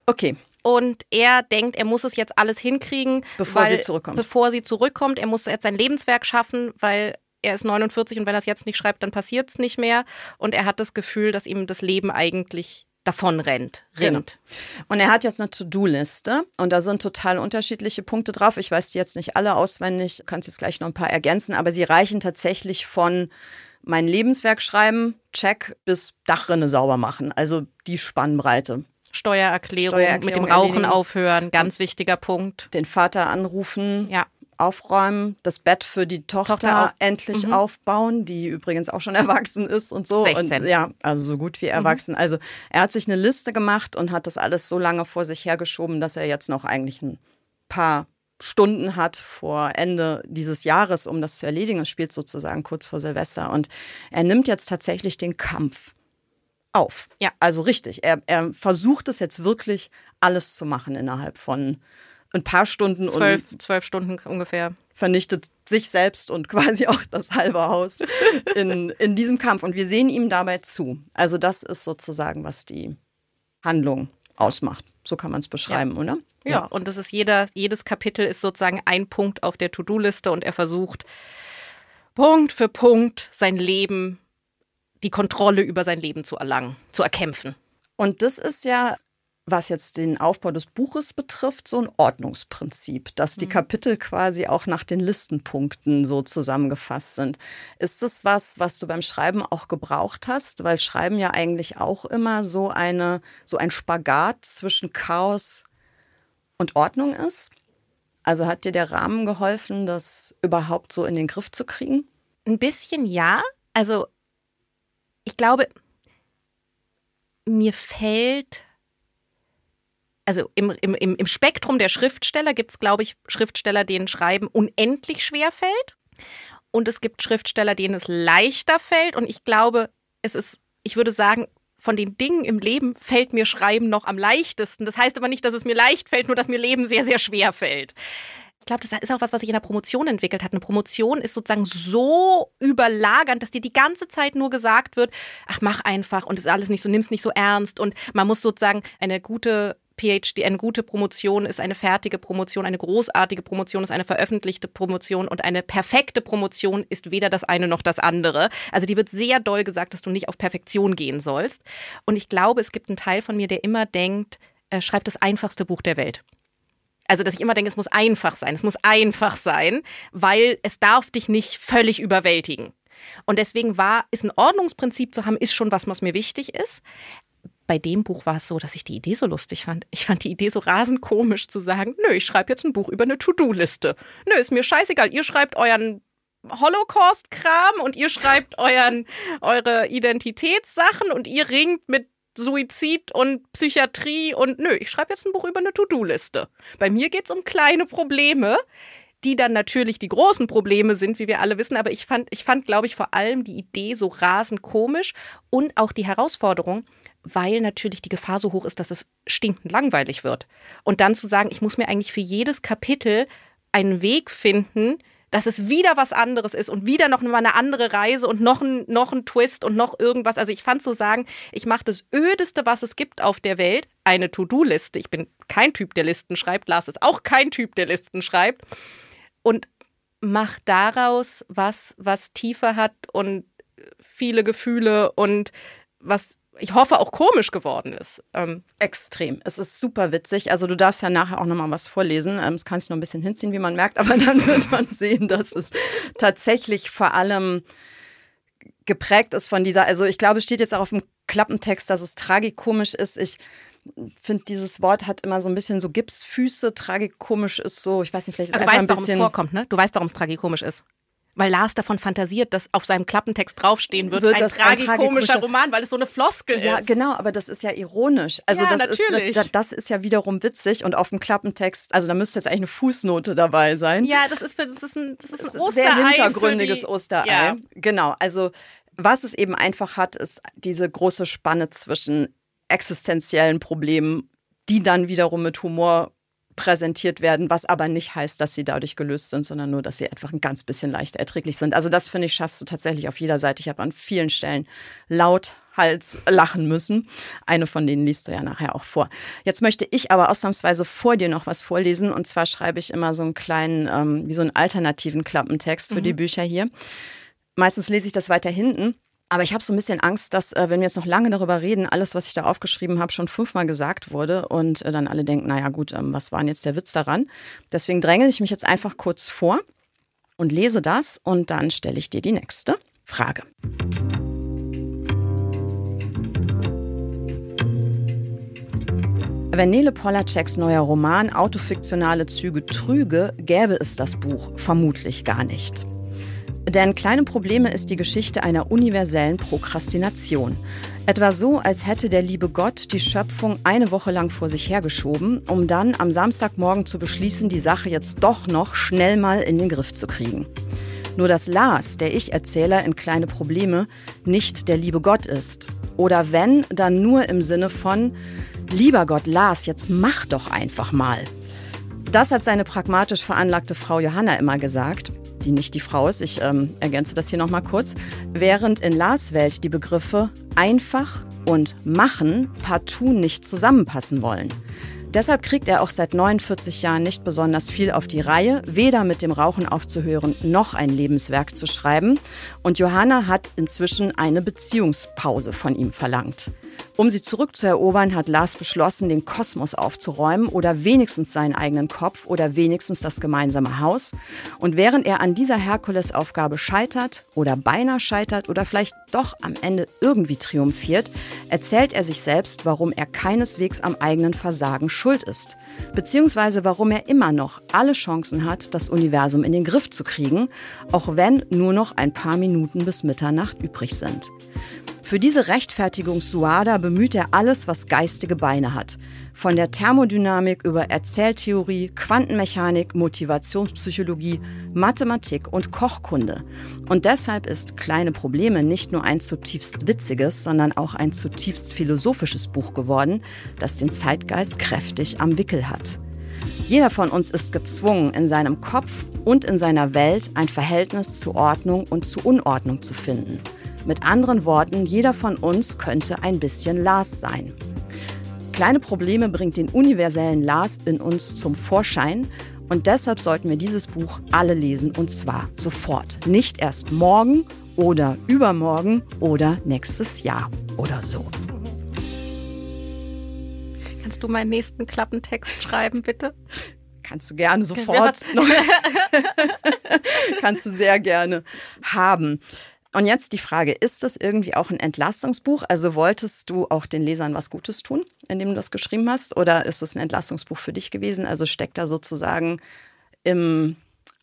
S2: Okay.
S3: Und er denkt, er muss es jetzt alles hinkriegen,
S2: bevor
S3: weil,
S2: sie zurückkommt.
S3: Bevor sie zurückkommt. Er muss jetzt sein Lebenswerk schaffen, weil er ist 49 und wenn er es jetzt nicht schreibt, dann passiert es nicht mehr. Und er hat das Gefühl, dass ihm das Leben eigentlich davon rennt, rinnt.
S2: Genau. Und er hat jetzt eine To-Do-Liste und da sind total unterschiedliche Punkte drauf. Ich weiß die jetzt nicht alle auswendig, kannst jetzt gleich noch ein paar ergänzen, aber sie reichen tatsächlich von mein Lebenswerk schreiben, check, bis Dachrinne sauber machen. Also die Spannbreite.
S3: Steuererklärung, Steuererklärung mit dem Rauchen erledigen. aufhören, ganz wichtiger Punkt.
S2: Den Vater anrufen. Ja aufräumen, das Bett für die Tochter, Tochter endlich mhm. aufbauen, die übrigens auch schon [LAUGHS] erwachsen ist und so.
S3: 16.
S2: Und, ja, also so gut wie mhm. erwachsen. Mhm. Also er hat sich eine Liste gemacht und hat das alles so lange vor sich hergeschoben, dass er jetzt noch eigentlich ein paar Stunden hat vor Ende dieses Jahres, um das zu erledigen. Es spielt sozusagen kurz vor Silvester. Und er nimmt jetzt tatsächlich den Kampf auf. Ja. Also richtig. Er, er versucht es jetzt wirklich alles zu machen innerhalb von ein paar Stunden
S3: zwölf, und zwölf Stunden ungefähr.
S2: Vernichtet sich selbst und [LAUGHS] quasi auch das halbe Haus in, in diesem Kampf. Und wir sehen ihm dabei zu. Also, das ist sozusagen, was die Handlung ausmacht. So kann man es beschreiben,
S3: ja.
S2: oder?
S3: Ja. ja, und das ist jeder, jedes Kapitel ist sozusagen ein Punkt auf der To-Do-Liste und er versucht Punkt für Punkt sein Leben, die Kontrolle über sein Leben zu erlangen, zu erkämpfen.
S2: Und das ist ja was jetzt den Aufbau des Buches betrifft, so ein Ordnungsprinzip, dass die mhm. Kapitel quasi auch nach den Listenpunkten so zusammengefasst sind. Ist das was, was du beim Schreiben auch gebraucht hast? Weil Schreiben ja eigentlich auch immer so eine, so ein Spagat zwischen Chaos und Ordnung ist. Also hat dir der Rahmen geholfen, das überhaupt so in den Griff zu kriegen?
S3: Ein bisschen ja. Also ich glaube, mir fällt also im, im, im Spektrum der Schriftsteller gibt es, glaube ich, Schriftsteller, denen Schreiben unendlich schwer fällt. Und es gibt Schriftsteller, denen es leichter fällt. Und ich glaube, es ist, ich würde sagen, von den Dingen im Leben fällt mir Schreiben noch am leichtesten. Das heißt aber nicht, dass es mir leicht fällt, nur dass mir Leben sehr, sehr schwer fällt. Ich glaube, das ist auch was, was sich in der Promotion entwickelt hat. Eine Promotion ist sozusagen so überlagernd, dass dir die ganze Zeit nur gesagt wird, ach, mach einfach und ist alles nicht so, nimm's nicht so ernst. Und man muss sozusagen eine gute PhD, eine gute Promotion ist eine fertige Promotion, eine großartige Promotion ist eine veröffentlichte Promotion und eine perfekte Promotion ist weder das eine noch das andere. Also die wird sehr doll gesagt, dass du nicht auf Perfektion gehen sollst. Und ich glaube, es gibt einen Teil von mir, der immer denkt, äh, schreib das einfachste Buch der Welt. Also, dass ich immer denke, es muss einfach sein, es muss einfach sein, weil es darf dich nicht völlig überwältigen. Und deswegen war, ist ein Ordnungsprinzip zu haben, ist schon was, was mir wichtig ist bei dem Buch war es so, dass ich die Idee so lustig fand. Ich fand die Idee so rasend komisch zu sagen, nö, ich schreibe jetzt ein Buch über eine To-Do-Liste. Nö, ist mir scheißegal. Ihr schreibt euren Holocaust-Kram und ihr schreibt [LAUGHS] euren, eure Identitätssachen und ihr ringt mit Suizid und Psychiatrie und nö, ich schreibe jetzt ein Buch über eine To-Do-Liste. Bei mir geht es um kleine Probleme, die dann natürlich die großen Probleme sind, wie wir alle wissen. Aber ich fand, ich fand, glaube ich, vor allem die Idee so rasend komisch und auch die Herausforderung, weil natürlich die Gefahr so hoch ist, dass es stinkend langweilig wird. Und dann zu sagen, ich muss mir eigentlich für jedes Kapitel einen Weg finden, dass es wieder was anderes ist und wieder noch mal eine andere Reise und noch ein, noch ein Twist und noch irgendwas. Also ich fand zu so sagen, ich mache das Ödeste, was es gibt auf der Welt, eine To-Do-Liste. Ich bin kein Typ, der Listen schreibt. Lars ist auch kein Typ, der Listen schreibt. Und mach daraus was, was tiefer hat und viele Gefühle und was ich hoffe, auch komisch geworden ist.
S2: Ähm. Extrem. Es ist super witzig. Also du darfst ja nachher auch nochmal was vorlesen. Ähm, das kann ich noch ein bisschen hinziehen, wie man merkt, [LAUGHS] aber dann wird man sehen, dass es tatsächlich vor allem geprägt ist von dieser, also ich glaube, es steht jetzt auch auf dem Klappentext, dass es tragikomisch ist. Ich finde, dieses Wort hat immer so ein bisschen so Gipsfüße. Tragikomisch ist so, ich weiß nicht, vielleicht ist
S3: Aber
S2: es
S3: du
S2: einfach
S3: weißt,
S2: ein
S3: warum es
S2: bisschen.
S3: vorkommt, ne? Du weißt, warum es tragikomisch ist. Weil Lars davon fantasiert, dass auf seinem Klappentext draufstehen wird,
S2: Wird
S3: ein,
S2: das ein
S3: tragikomischer Roman, weil es so eine Floskel
S2: Ja,
S3: ist.
S2: genau, aber das ist ja ironisch. Also
S3: Ja,
S2: das
S3: natürlich.
S2: ist das ist ja wiederum witzig und auf dem Klappentext, also da müsste jetzt eigentlich eine Fußnote dabei sein.
S3: Ja, das ist, für, das ist ein, das ist ein
S2: ist
S3: Osterei.
S2: sehr hintergründiges
S3: die,
S2: Osterei.
S3: Ja.
S2: Genau, also was es eben einfach hat, ist diese große Spanne zwischen existenziellen Problemen, die dann wiederum mit Humor präsentiert werden, was aber nicht heißt, dass sie dadurch gelöst sind, sondern nur, dass sie einfach ein ganz bisschen leicht erträglich sind. Also das finde ich, schaffst du tatsächlich auf jeder Seite. Ich habe an vielen Stellen laut Hals lachen müssen. Eine von denen liest du ja nachher auch vor. Jetzt möchte ich aber ausnahmsweise vor dir noch was vorlesen. Und zwar schreibe ich immer so einen kleinen, ähm, wie so einen alternativen Klappentext für die Bücher hier. Meistens lese ich das weiter hinten. Aber ich habe so ein bisschen Angst, dass, äh, wenn wir jetzt noch lange darüber reden, alles, was ich da aufgeschrieben habe, schon fünfmal gesagt wurde und äh, dann alle denken, naja gut, ähm, was war denn jetzt der Witz daran? Deswegen dränge ich mich jetzt einfach kurz vor und lese das und dann stelle ich dir die nächste Frage. Wenn Nele Polaceks neuer Roman autofiktionale Züge trüge, gäbe es das Buch vermutlich gar nicht. Denn kleine Probleme ist die Geschichte einer universellen Prokrastination. Etwa so, als hätte der liebe Gott die Schöpfung eine Woche lang vor sich hergeschoben, um dann am Samstagmorgen zu beschließen, die Sache jetzt doch noch schnell mal in den Griff zu kriegen. Nur dass Lars, der Ich-Erzähler in kleine Probleme, nicht der liebe Gott ist. Oder wenn, dann nur im Sinne von, lieber Gott, Lars, jetzt mach doch einfach mal. Das hat seine pragmatisch veranlagte Frau Johanna immer gesagt, die nicht die Frau ist, ich ähm, ergänze das hier nochmal kurz, während in Lars Welt die Begriffe einfach und machen partout nicht zusammenpassen wollen. Deshalb kriegt er auch seit 49 Jahren nicht besonders viel auf die Reihe, weder mit dem Rauchen aufzuhören noch ein Lebenswerk zu schreiben. Und Johanna hat inzwischen eine Beziehungspause von ihm verlangt. Um sie zurückzuerobern, hat Lars beschlossen, den Kosmos aufzuräumen oder wenigstens seinen eigenen Kopf oder wenigstens das gemeinsame Haus. Und während er an dieser Herkulesaufgabe scheitert oder beinahe scheitert oder vielleicht doch am Ende irgendwie triumphiert, erzählt er sich selbst, warum er keineswegs am eigenen Versagen schuld ist. Beziehungsweise warum er immer noch alle Chancen hat, das Universum in den Griff zu kriegen, auch wenn nur noch ein paar Minuten bis Mitternacht übrig sind. Für diese Rechtfertigungssuada bemüht er alles, was geistige Beine hat. Von der Thermodynamik über Erzähltheorie, Quantenmechanik, Motivationspsychologie, Mathematik und Kochkunde. Und deshalb ist Kleine Probleme nicht nur ein zutiefst witziges, sondern auch ein zutiefst philosophisches Buch geworden, das den Zeitgeist kräftig am Wickel hat. Jeder von uns ist gezwungen, in seinem Kopf und in seiner Welt ein Verhältnis zu Ordnung und zu Unordnung zu finden. Mit anderen Worten, jeder von uns könnte ein bisschen Lars sein. Kleine Probleme bringt den universellen Lars in uns zum Vorschein und deshalb sollten wir dieses Buch alle lesen und zwar sofort. Nicht erst morgen oder übermorgen oder nächstes Jahr oder so.
S3: Kannst du meinen nächsten Klappentext schreiben, bitte?
S2: Kannst du gerne sofort. [LAUGHS] [LAUGHS] Kannst du sehr gerne haben. Und jetzt die Frage, ist das irgendwie auch ein Entlastungsbuch? Also wolltest du auch den Lesern was Gutes tun, indem du das geschrieben hast? Oder ist es ein Entlastungsbuch für dich gewesen? Also steckt da sozusagen im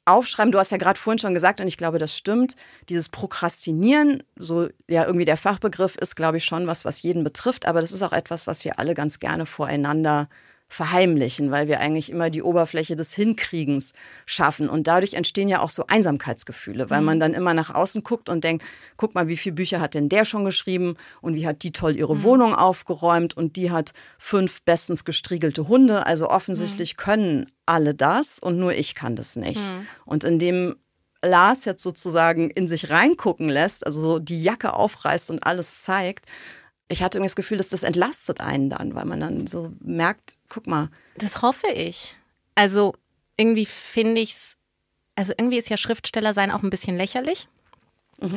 S2: Aufschreiben, du hast ja gerade vorhin schon gesagt, und ich glaube, das stimmt, dieses Prokrastinieren, so ja irgendwie der Fachbegriff ist, glaube ich, schon was, was jeden betrifft, aber das ist auch etwas, was wir alle ganz gerne voreinander verheimlichen, weil wir eigentlich immer die Oberfläche des Hinkriegens schaffen. Und dadurch entstehen ja auch so Einsamkeitsgefühle, weil man dann immer nach außen guckt und denkt, guck mal, wie viele Bücher hat denn der schon geschrieben und wie hat die toll ihre Wohnung aufgeräumt und die hat fünf bestens gestriegelte Hunde. Also offensichtlich können alle das und nur ich kann das nicht. Und indem Lars jetzt sozusagen in sich reingucken lässt, also so die Jacke aufreißt und alles zeigt, ich hatte irgendwie das Gefühl, dass das entlastet einen dann, weil man dann so merkt, guck mal,
S3: Das hoffe ich. Also irgendwie finde ich es, also irgendwie ist ja Schriftsteller sein auch ein bisschen lächerlich.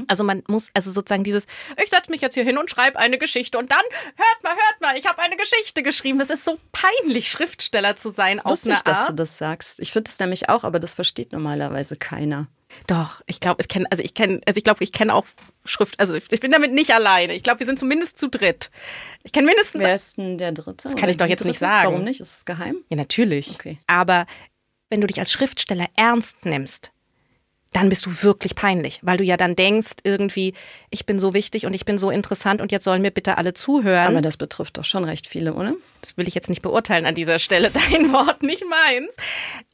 S3: Also man muss, also sozusagen dieses, ich setze mich jetzt hier hin und schreibe eine Geschichte und dann, hört mal, hört mal, ich habe eine Geschichte geschrieben. Es ist so peinlich, Schriftsteller zu sein
S2: lustig, dass du das sagst. Ich finde das nämlich auch, aber das versteht normalerweise keiner.
S3: Doch, ich glaube, ich kenne, also ich kenne, also ich glaube, ich kenne auch Schrift, also ich, ich, bin damit nicht alleine. Ich glaube, wir sind zumindest zu dritt. Ich kenne mindestens.
S2: Wer ist denn der Dritte?
S3: Das kann ich doch jetzt
S2: Dritte?
S3: nicht sagen.
S2: Warum nicht? Ist es geheim?
S3: Ja, natürlich.
S2: Okay.
S3: Aber wenn du dich als Schriftsteller ernst nimmst, dann bist du wirklich peinlich, weil du ja dann denkst, irgendwie, ich bin so wichtig und ich bin so interessant und jetzt sollen mir bitte alle zuhören.
S2: Aber das betrifft doch schon recht viele, oder?
S3: Das will ich jetzt nicht beurteilen an dieser Stelle, [LAUGHS] dein Wort, nicht meins.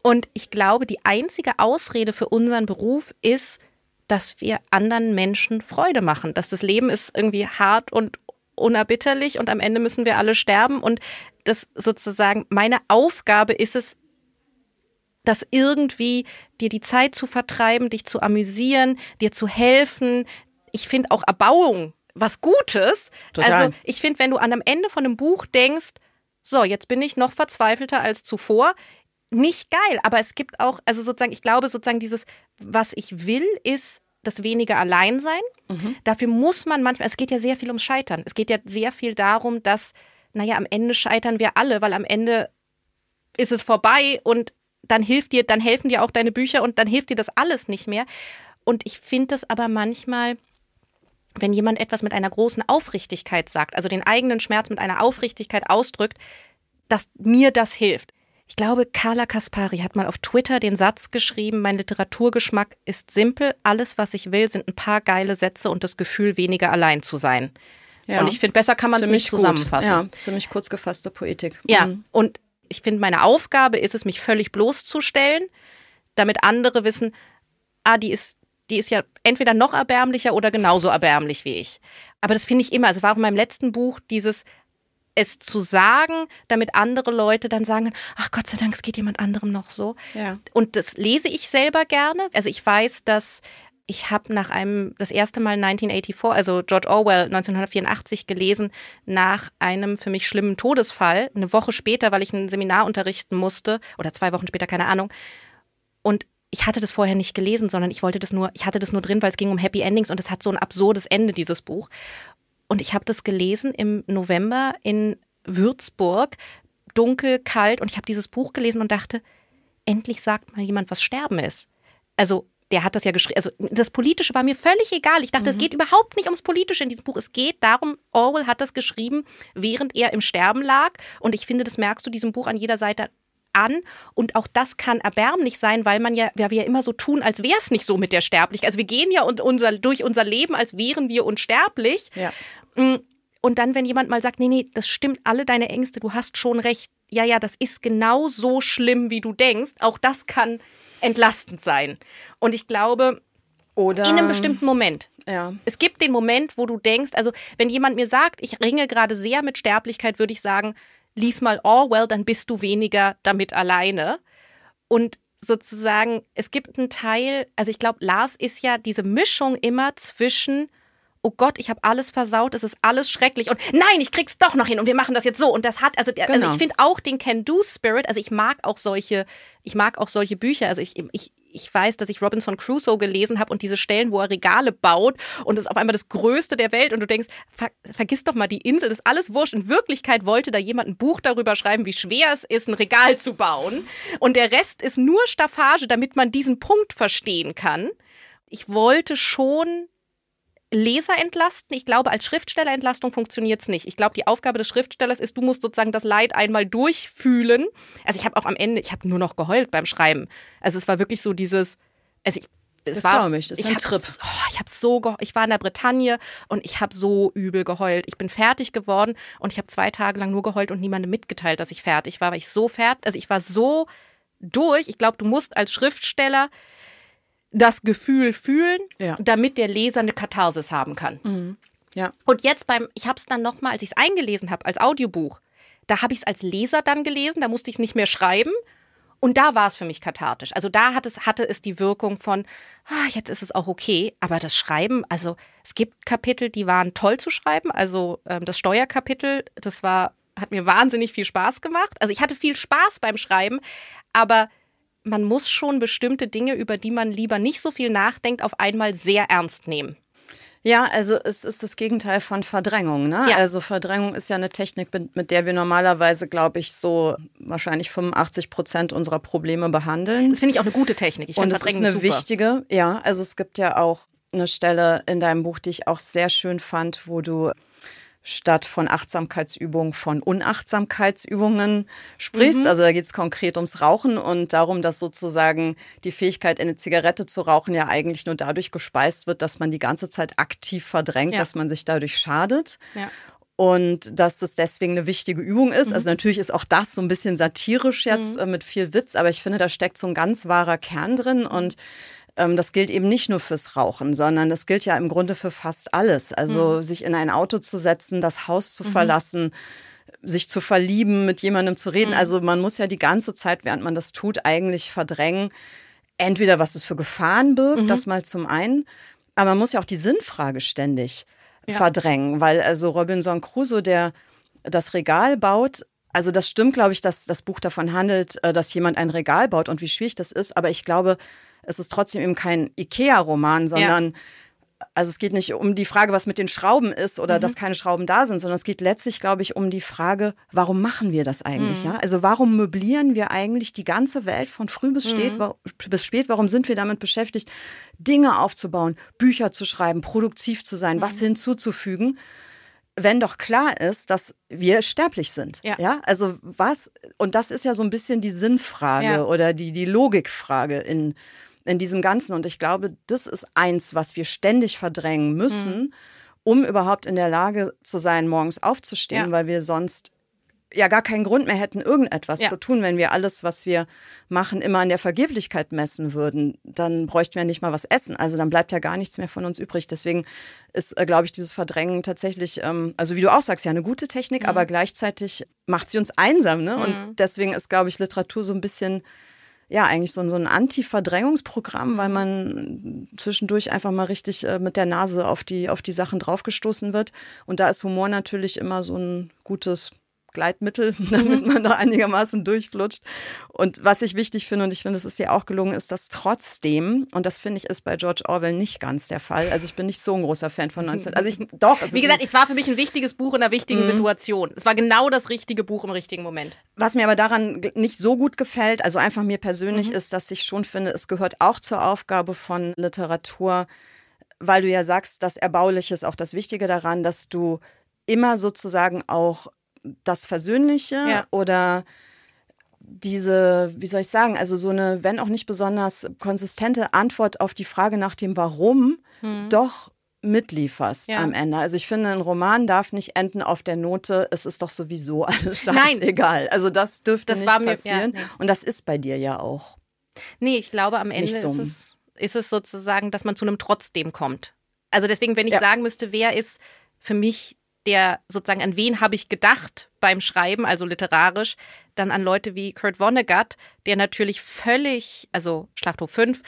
S3: Und ich glaube, die einzige Ausrede für unseren Beruf ist, dass wir anderen Menschen Freude machen, dass das Leben ist irgendwie hart und unerbitterlich und am Ende müssen wir alle sterben und das sozusagen meine Aufgabe ist es, das irgendwie dir die Zeit zu vertreiben, dich zu amüsieren, dir zu helfen. Ich finde auch Erbauung was Gutes.
S2: Total.
S3: Also ich finde, wenn du an am Ende von einem Buch denkst, so, jetzt bin ich noch verzweifelter als zuvor, nicht geil, aber es gibt auch, also sozusagen, ich glaube sozusagen dieses, was ich will, ist das weniger Alleinsein.
S2: Mhm.
S3: Dafür muss man manchmal, es geht ja sehr viel ums Scheitern. Es geht ja sehr viel darum, dass, naja, am Ende scheitern wir alle, weil am Ende ist es vorbei und dann hilft dir, dann helfen dir auch deine Bücher und dann hilft dir das alles nicht mehr. Und ich finde das aber manchmal, wenn jemand etwas mit einer großen Aufrichtigkeit sagt, also den eigenen Schmerz mit einer Aufrichtigkeit ausdrückt, dass mir das hilft. Ich glaube, Carla Kaspari hat mal auf Twitter den Satz geschrieben, mein Literaturgeschmack ist simpel, alles, was ich will, sind ein paar geile Sätze und das Gefühl, weniger allein zu sein.
S2: Ja.
S3: Und ich finde, besser kann man es nicht
S2: gut.
S3: zusammenfassen.
S2: Ja, ziemlich kurz gefasste Poetik.
S3: Ja,
S2: Mhm.
S3: und ich finde, meine Aufgabe ist es, mich völlig bloßzustellen, damit andere wissen, ah, die ist, die ist ja entweder noch erbärmlicher oder genauso erbärmlich wie ich. Aber das finde ich immer, also es war auch in meinem letzten Buch dieses es zu sagen, damit andere Leute dann sagen, ach Gott sei Dank, es geht jemand anderem noch so.
S2: Ja.
S3: Und das lese ich selber gerne. Also ich weiß, dass ich habe nach einem, das erste Mal 1984, also George Orwell 1984 gelesen, nach einem für mich schlimmen Todesfall, eine Woche später, weil ich ein Seminar unterrichten musste, oder zwei Wochen später, keine Ahnung. Und ich hatte das vorher nicht gelesen, sondern ich wollte das nur, ich hatte das nur drin, weil es ging um Happy Endings und es hat so ein absurdes Ende, dieses Buch. Und ich habe das gelesen im November in Würzburg, dunkel, kalt, und ich habe dieses Buch gelesen und dachte, endlich sagt mal jemand, was Sterben ist. Also der hat das ja geschrieben. Also das Politische war mir völlig egal. Ich dachte, es geht überhaupt nicht ums Politische in diesem Buch. Es geht darum, Orwell hat das geschrieben, während er im Sterben lag. Und ich finde, das merkst du diesem Buch an jeder Seite an. Und auch das kann erbärmlich sein, weil man ja, weil wir ja immer so tun, als wäre es nicht so mit der Sterblichkeit. Also wir gehen ja und unser, durch unser Leben, als wären wir unsterblich.
S2: Ja.
S3: Mm, Und dann, wenn jemand mal sagt, nee, nee, das stimmt alle deine Ängste, du hast schon recht. Ja, ja, das ist genau so schlimm, wie du denkst. Auch das kann entlastend sein. Und ich glaube,
S2: Oder
S3: in einem bestimmten Moment.
S2: Ja.
S3: Es gibt den Moment, wo du denkst, also wenn jemand mir sagt, ich ringe gerade sehr mit Sterblichkeit, würde ich sagen, lies mal Orwell, dann bist du weniger damit alleine. Und sozusagen, es gibt einen Teil, also ich glaube, Lars ist ja diese Mischung immer zwischen, oh Gott, ich habe alles versaut, es ist alles schrecklich und nein, ich krieg's doch noch hin und wir machen das jetzt so und das hat, also, der, also
S2: Genau.
S3: ich finde auch den Can-Do-Spirit, also ich mag auch solche, ich mag auch solche Bücher, also ich, ich, ich weiß, dass ich Robinson Crusoe gelesen habe und diese Stellen, wo er Regale baut und es ist auf einmal das Größte der Welt und du denkst, ver vergiss doch mal die Insel, das ist alles wurscht. In Wirklichkeit wollte da jemand ein Buch darüber schreiben, wie schwer es ist, ein Regal zu bauen und der Rest ist nur Staffage, damit man diesen Punkt verstehen kann. Ich wollte schon Leser entlasten. Ich glaube, als Schriftstellerentlastung funktioniert es nicht. Ich glaube, die Aufgabe des Schriftstellers ist, du musst sozusagen das Leid einmal durchfühlen. Also ich habe auch am Ende, ich habe nur noch geheult beim Schreiben. Also es war wirklich so dieses, also ich, es
S2: Das
S3: war,
S2: glaub ich, das ist ein
S3: hab-
S2: Trip.
S3: Oh, ich habe so, ich war in der Bretagne und ich habe so übel geheult. Ich bin fertig geworden und ich habe zwei Tage lang nur geheult und niemandem mitgeteilt, dass ich fertig war, weil ich so fertig, also ich war so durch. Ich glaube, du musst als Schriftsteller das Gefühl fühlen,
S2: Ja.
S3: damit der Leser eine Katharsis haben kann.
S2: Ja.
S3: Und jetzt beim, ich habe es dann nochmal, als ich es eingelesen habe, als Audiobuch, da habe ich es als Leser dann gelesen, da musste ich nicht mehr schreiben. Und da war es für mich kathartisch. Also da hat es, hatte es die Wirkung von, ah, jetzt ist es auch okay. Aber das Schreiben, also es gibt Kapitel, die waren toll zu schreiben. Also ähm, das Steuerkapitel, das war, hat mir wahnsinnig viel Spaß gemacht. Also ich hatte viel Spaß beim Schreiben, aber man muss schon bestimmte Dinge, über die man lieber nicht so viel nachdenkt, auf einmal sehr ernst nehmen.
S2: Ja, also es ist das Gegenteil von Verdrängung. Ne?
S3: Ja.
S2: Also Verdrängung ist ja eine Technik, mit, der wir normalerweise, glaube ich, so wahrscheinlich 85 Prozent unserer Probleme behandeln.
S3: Das finde ich auch eine gute Technik. Ich
S2: Und
S3: finde
S2: es ist eine
S3: super.
S2: wichtige, ja, also es gibt ja auch eine Stelle in deinem Buch, die ich auch sehr schön fand, wo du statt von Achtsamkeitsübungen von Unachtsamkeitsübungen sprichst.
S3: Mhm.
S2: Also da geht es konkret ums Rauchen und darum, dass sozusagen die Fähigkeit, eine Zigarette zu rauchen, ja eigentlich nur dadurch gespeist wird, dass man die ganze Zeit aktiv verdrängt,
S3: Ja.
S2: dass man sich dadurch schadet.
S3: Ja.
S2: Und dass das deswegen eine wichtige Übung ist.
S3: Mhm.
S2: Also natürlich ist auch das so ein bisschen satirisch jetzt äh, mit viel Witz, aber ich finde, da steckt so ein ganz wahrer Kern drin und ähm, das gilt eben nicht nur fürs Rauchen, sondern das gilt ja im Grunde für fast alles. Also
S3: Mhm.
S2: sich in ein Auto zu setzen, das Haus zu verlassen, sich zu verlieben, mit jemandem zu
S3: Mhm.
S2: reden. Also man muss ja die ganze Zeit, während man das tut, eigentlich verdrängen, entweder was es für Gefahren birgt,
S3: Mhm.
S2: das mal zum einen, aber man muss ja auch die Sinnfrage ständig verdrängen, weil also Robinson Crusoe, der das Regal baut, also das stimmt, glaube ich, dass das Buch davon handelt, äh, dass jemand ein Regal baut und wie schwierig das ist, aber ich glaube, es ist trotzdem eben kein Ikea-Roman, sondern also es geht nicht um die Frage, was mit den Schrauben ist oder dass keine Schrauben da sind, sondern es geht letztlich, glaube ich, um die Frage, warum machen wir das eigentlich? Ja? Also warum möblieren wir eigentlich die ganze Welt von früh bis, spät, wa- bis spät? Warum sind wir damit beschäftigt, Dinge aufzubauen, Bücher zu schreiben, produktiv zu sein, was hinzuzufügen? wenn doch klar ist, dass wir sterblich sind.
S3: Ja.
S2: Also was, und das ist ja so ein bisschen die Sinnfrage
S3: Ja.
S2: oder die, die Logikfrage in, in diesem Ganzen. Und ich glaube, das ist eins, was wir ständig verdrängen müssen, um überhaupt in der Lage zu sein, morgens aufzustehen,
S3: Ja.
S2: weil wir sonst ja gar keinen Grund mehr hätten, irgendetwas
S3: Ja.
S2: zu tun. Wenn wir alles, was wir machen, immer an der Vergeblichkeit messen würden, dann bräuchten wir nicht mal was essen. Also dann bleibt ja gar nichts mehr von uns übrig. Deswegen ist, äh, glaube ich, dieses Verdrängen tatsächlich, ähm, also wie du auch sagst, ja eine gute Technik, aber gleichzeitig macht sie uns einsam. Ne? Und deswegen ist, glaube ich, Literatur so ein bisschen ja, eigentlich so, ein- so ein Anti-Verdrängungsprogramm, weil man zwischendurch einfach mal richtig äh, mit der Nase auf die, auf die Sachen draufgestoßen wird. Und da ist Humor natürlich immer so ein gutes Gleitmittel, [LAUGHS] damit man da einigermaßen durchflutscht. Und was ich wichtig finde, und ich finde, es ist dir auch gelungen, ist, dass trotzdem, und das finde ich ist bei George Orwell nicht ganz der Fall. Also ich bin nicht so ein großer Fan von 19. Also ich, doch, es
S3: Wie gesagt, es war für mich ein wichtiges Buch in einer
S2: Mhm.
S3: wichtigen Situation. Es war genau das richtige Buch im richtigen Moment.
S2: Was mir aber daran nicht so gut gefällt, also einfach mir persönlich,
S3: Mhm.
S2: ist, dass ich schon finde, es gehört auch zur Aufgabe von Literatur, weil du ja sagst, das Erbauliche ist auch das Wichtige daran, dass du immer sozusagen auch das Versöhnliche
S3: Ja.
S2: oder diese, wie soll ich sagen, also so eine, wenn auch nicht besonders konsistente Antwort auf die Frage nach dem Warum doch mitlieferst
S3: Ja.
S2: am Ende. Also ich finde, ein Roman darf nicht enden auf der Note, es ist doch sowieso alles [LAUGHS]
S3: Nein.
S2: scheißegal. Also das dürfte
S3: Das
S2: nicht
S3: war mir- ja,
S2: passieren.
S3: nee.
S2: Und das ist bei dir ja auch.
S3: Nee, ich glaube, am Ende
S2: so.
S3: ist, es, ist es sozusagen, dass man zu einem Trotzdem kommt. Also deswegen, wenn ich
S2: Ja.
S3: sagen müsste, wer ist für mich der sozusagen, an wen habe ich gedacht beim Schreiben, also literarisch, dann an Leute wie Kurt Vonnegut, der natürlich völlig, also Schlachthof 5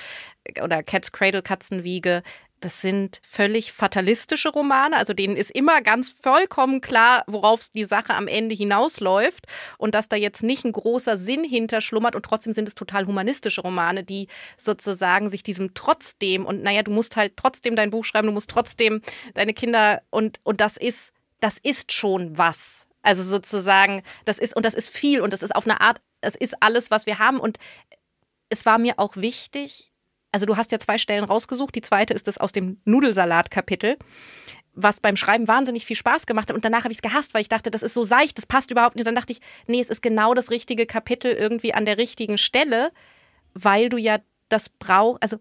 S3: oder Cat's Cradle, Katzenwiege, das sind völlig fatalistische Romane, also denen ist immer ganz vollkommen klar, worauf die Sache am Ende hinausläuft. Und dass da jetzt nicht ein großer Sinn hinterschlummert und trotzdem sind es total humanistische Romane, die sozusagen sich diesem trotzdem und naja, du musst halt trotzdem dein Buch schreiben, du musst trotzdem deine Kinder und, und das ist, das ist schon was. Also sozusagen, das ist, und das ist viel und das ist auf eine Art, es ist alles, was wir haben und es war mir auch wichtig, also du hast ja zwei Stellen rausgesucht. Die zweite ist das aus dem Nudelsalat-Kapitel, was beim Schreiben wahnsinnig viel Spaß gemacht hat. Und danach habe ich es gehasst, weil ich dachte, das ist so seicht, das passt überhaupt nicht. Und dann dachte ich, nee, es ist genau das richtige Kapitel irgendwie an der richtigen Stelle, weil du ja das brauchst. Also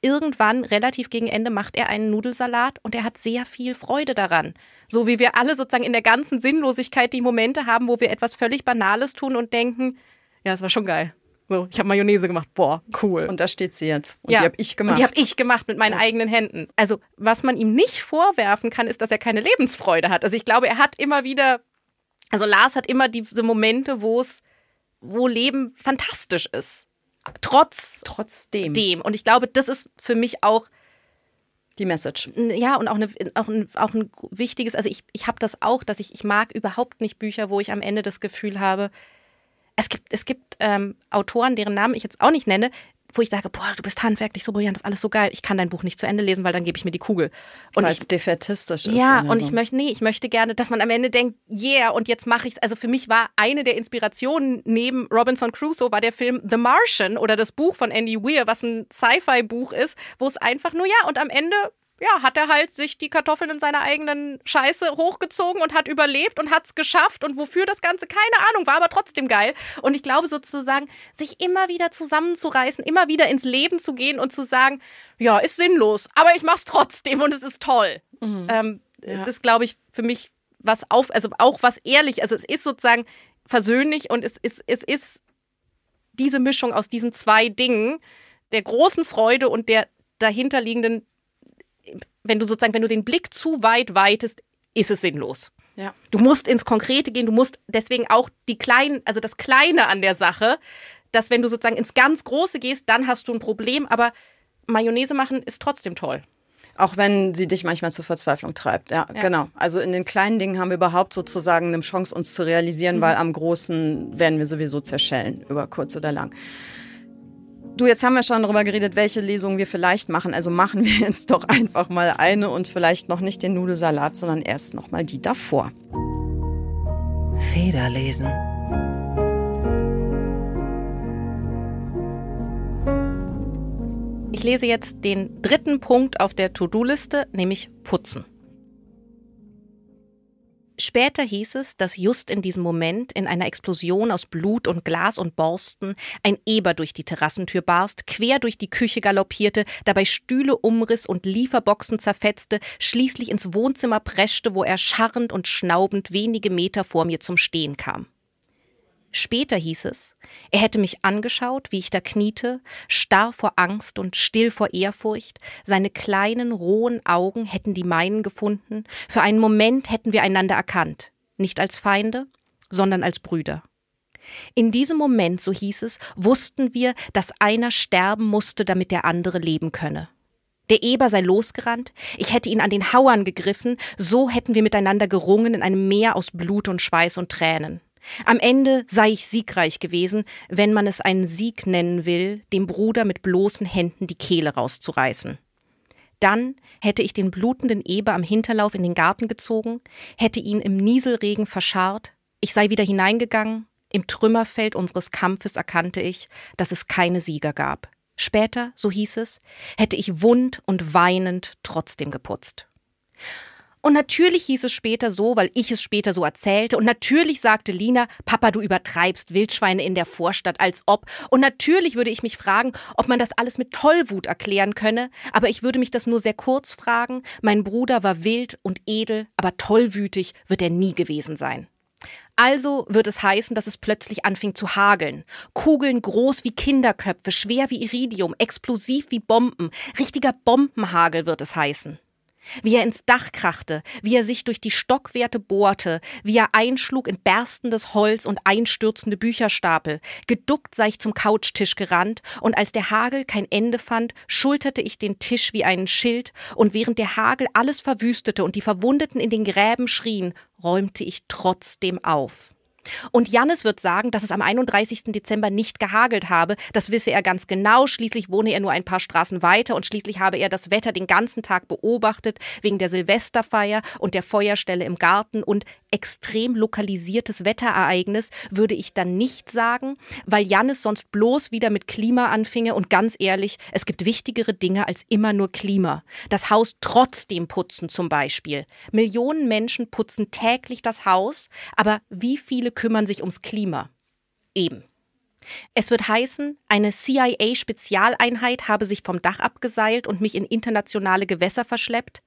S3: irgendwann, relativ gegen Ende, macht er einen Nudelsalat und er hat sehr viel Freude daran. So wie wir alle sozusagen in der ganzen Sinnlosigkeit die Momente haben, wo wir etwas völlig Banales tun und denken, ja, es war schon geil. So, ich habe Mayonnaise gemacht. Boah, cool.
S2: Und da steht sie jetzt. Und die habe ich gemacht.
S3: Und die habe ich gemacht mit meinen eigenen Händen. Also, was man ihm nicht vorwerfen kann, ist, dass er keine Lebensfreude hat. Also, ich glaube, er hat immer wieder, also Lars hat immer diese Momente, wo es, wo Leben fantastisch ist. Trotz
S2: Trotzdem
S3: dem. Und ich glaube, das ist für mich auch
S2: die Message.
S3: ja, und auch, eine, auch, ein, auch ein wichtiges, also ich, ich habe das auch, dass ich, ich mag überhaupt nicht Bücher, wo ich am Ende das Gefühl habe, es gibt, es gibt ähm, Autoren, deren Namen ich jetzt auch nicht nenne, wo ich sage, boah, du bist handwerklich so brillant, das ist alles so geil. Ich kann dein Buch nicht zu Ende lesen, weil dann gebe ich mir die Kugel.
S2: Und weil es defetistisch ist.
S3: Ja, und so. ich möchte, nee, ich möchte gerne, dass man am Ende denkt, yeah, und jetzt mache ich es. Also für mich war eine der Inspirationen neben Robinson Crusoe war der Film The Martian oder das Buch von Andy Weir, was ein Sci-Fi-Buch ist, wo es einfach nur, ja, und am Ende ja, hat er halt sich die Kartoffeln in seiner eigenen Scheiße hochgezogen und hat überlebt und hat es geschafft. Und wofür das Ganze, keine Ahnung, war aber trotzdem geil. Und ich glaube sozusagen, sich immer wieder zusammenzureißen, immer wieder ins Leben zu gehen und zu sagen, ja, ist sinnlos, aber ich mach's trotzdem und es ist toll. Mhm. Ähm, ja. Es ist, glaube ich, für mich was auf, also auch was ehrlich, also es ist sozusagen versöhnlich und es ist, es ist diese Mischung aus diesen zwei Dingen, der großen Freude und der dahinterliegenden wenn du sozusagen, wenn du den Blick zu weit weitest, ist es sinnlos. Ja. Du musst ins Konkrete gehen, du musst deswegen auch die kleinen, also das Kleine an der Sache, dass wenn du sozusagen ins ganz Große gehst, dann hast du ein Problem, aber Mayonnaise machen ist trotzdem toll.
S2: Auch wenn sie dich manchmal zur Verzweiflung treibt. Ja, ja, genau. Also in den kleinen Dingen haben wir überhaupt sozusagen eine Chance, uns zu realisieren, mhm. weil am Großen werden wir sowieso zerschellen, über kurz oder lang. Du, jetzt haben wir schon darüber geredet, welche Lesungen wir vielleicht machen. Also machen wir jetzt doch einfach mal eine und vielleicht noch nicht den Nudelsalat, sondern erst noch mal die davor.
S1: Federlesen.
S3: Ich lese jetzt den dritten Punkt auf der To-Do-Liste, nämlich Putzen. Später hieß es, dass just in diesem Moment in einer Explosion aus Blut und Glas und Borsten ein Eber durch die Terrassentür barst, quer durch die Küche galoppierte, dabei Stühle umriss und Lieferboxen zerfetzte, schließlich ins Wohnzimmer preschte, wo er scharrend und schnaubend wenige Meter vor mir zum Stehen kam. Später hieß es, er hätte mich angeschaut, wie ich da kniete, starr vor Angst und still vor Ehrfurcht, seine kleinen, rohen Augen hätten die meinen gefunden, für einen Moment hätten wir einander erkannt, nicht als Feinde, sondern als Brüder. In diesem Moment, so hieß es, wussten wir, dass einer sterben musste, damit der andere leben könne. Der Eber sei losgerannt, ich hätte ihn an den Hauern gegriffen, so hätten wir miteinander gerungen in einem Meer aus Blut und Schweiß und Tränen. Am Ende sei ich siegreich gewesen, wenn man es einen Sieg nennen will, dem Bruder mit bloßen Händen die Kehle rauszureißen. Dann hätte ich den blutenden Eber am Hinterlauf in den Garten gezogen, hätte ihn im Nieselregen verscharrt, ich sei wieder hineingegangen, im Trümmerfeld unseres Kampfes erkannte ich, dass es keine Sieger gab. Später, so hieß es, hätte ich wund und weinend trotzdem geputzt. Und natürlich hieß es später so, weil ich es später so erzählte. Und natürlich sagte Lina, Papa, du übertreibst Wildschweine in der Vorstadt als ob. Und natürlich würde ich mich fragen, ob man das alles mit Tollwut erklären könne. Aber ich würde mich das nur sehr kurz fragen. Mein Bruder war wild und edel, aber tollwütig wird er nie gewesen sein. Also wird es heißen, dass es plötzlich anfing zu hageln. Kugeln groß wie Kinderköpfe, schwer wie Iridium, explosiv wie Bomben. Richtiger Bombenhagel wird es heißen wie er ins Dach krachte, wie er sich durch die Stockwerte bohrte, wie er einschlug in berstendes Holz und einstürzende Bücherstapel. Geduckt sei ich zum Couchtisch gerannt, und als der Hagel kein Ende fand, schulterte ich den Tisch wie einen Schild, und während der Hagel alles verwüstete und die Verwundeten in den Gräben schrien, räumte ich trotzdem auf. Und Jannis wird sagen, dass es am 31. Dezember nicht gehagelt habe. Das wisse er ganz genau. Schließlich wohne er nur ein paar Straßen weiter und schließlich habe er das Wetter den ganzen Tag beobachtet, wegen der Silvesterfeier und der Feuerstelle im Garten und extrem lokalisiertes Wetterereignis würde ich dann nicht sagen, weil Jannis sonst bloß wieder mit Klima anfinge und ganz ehrlich, es gibt wichtigere Dinge als immer nur Klima. Das Haus trotzdem putzen zum Beispiel. Millionen Menschen putzen täglich das Haus, aber wie viele kümmern sich ums Klima? Eben. Es wird heißen, eine CIA-Spezialeinheit habe sich vom Dach abgeseilt und mich in internationale Gewässer verschleppt.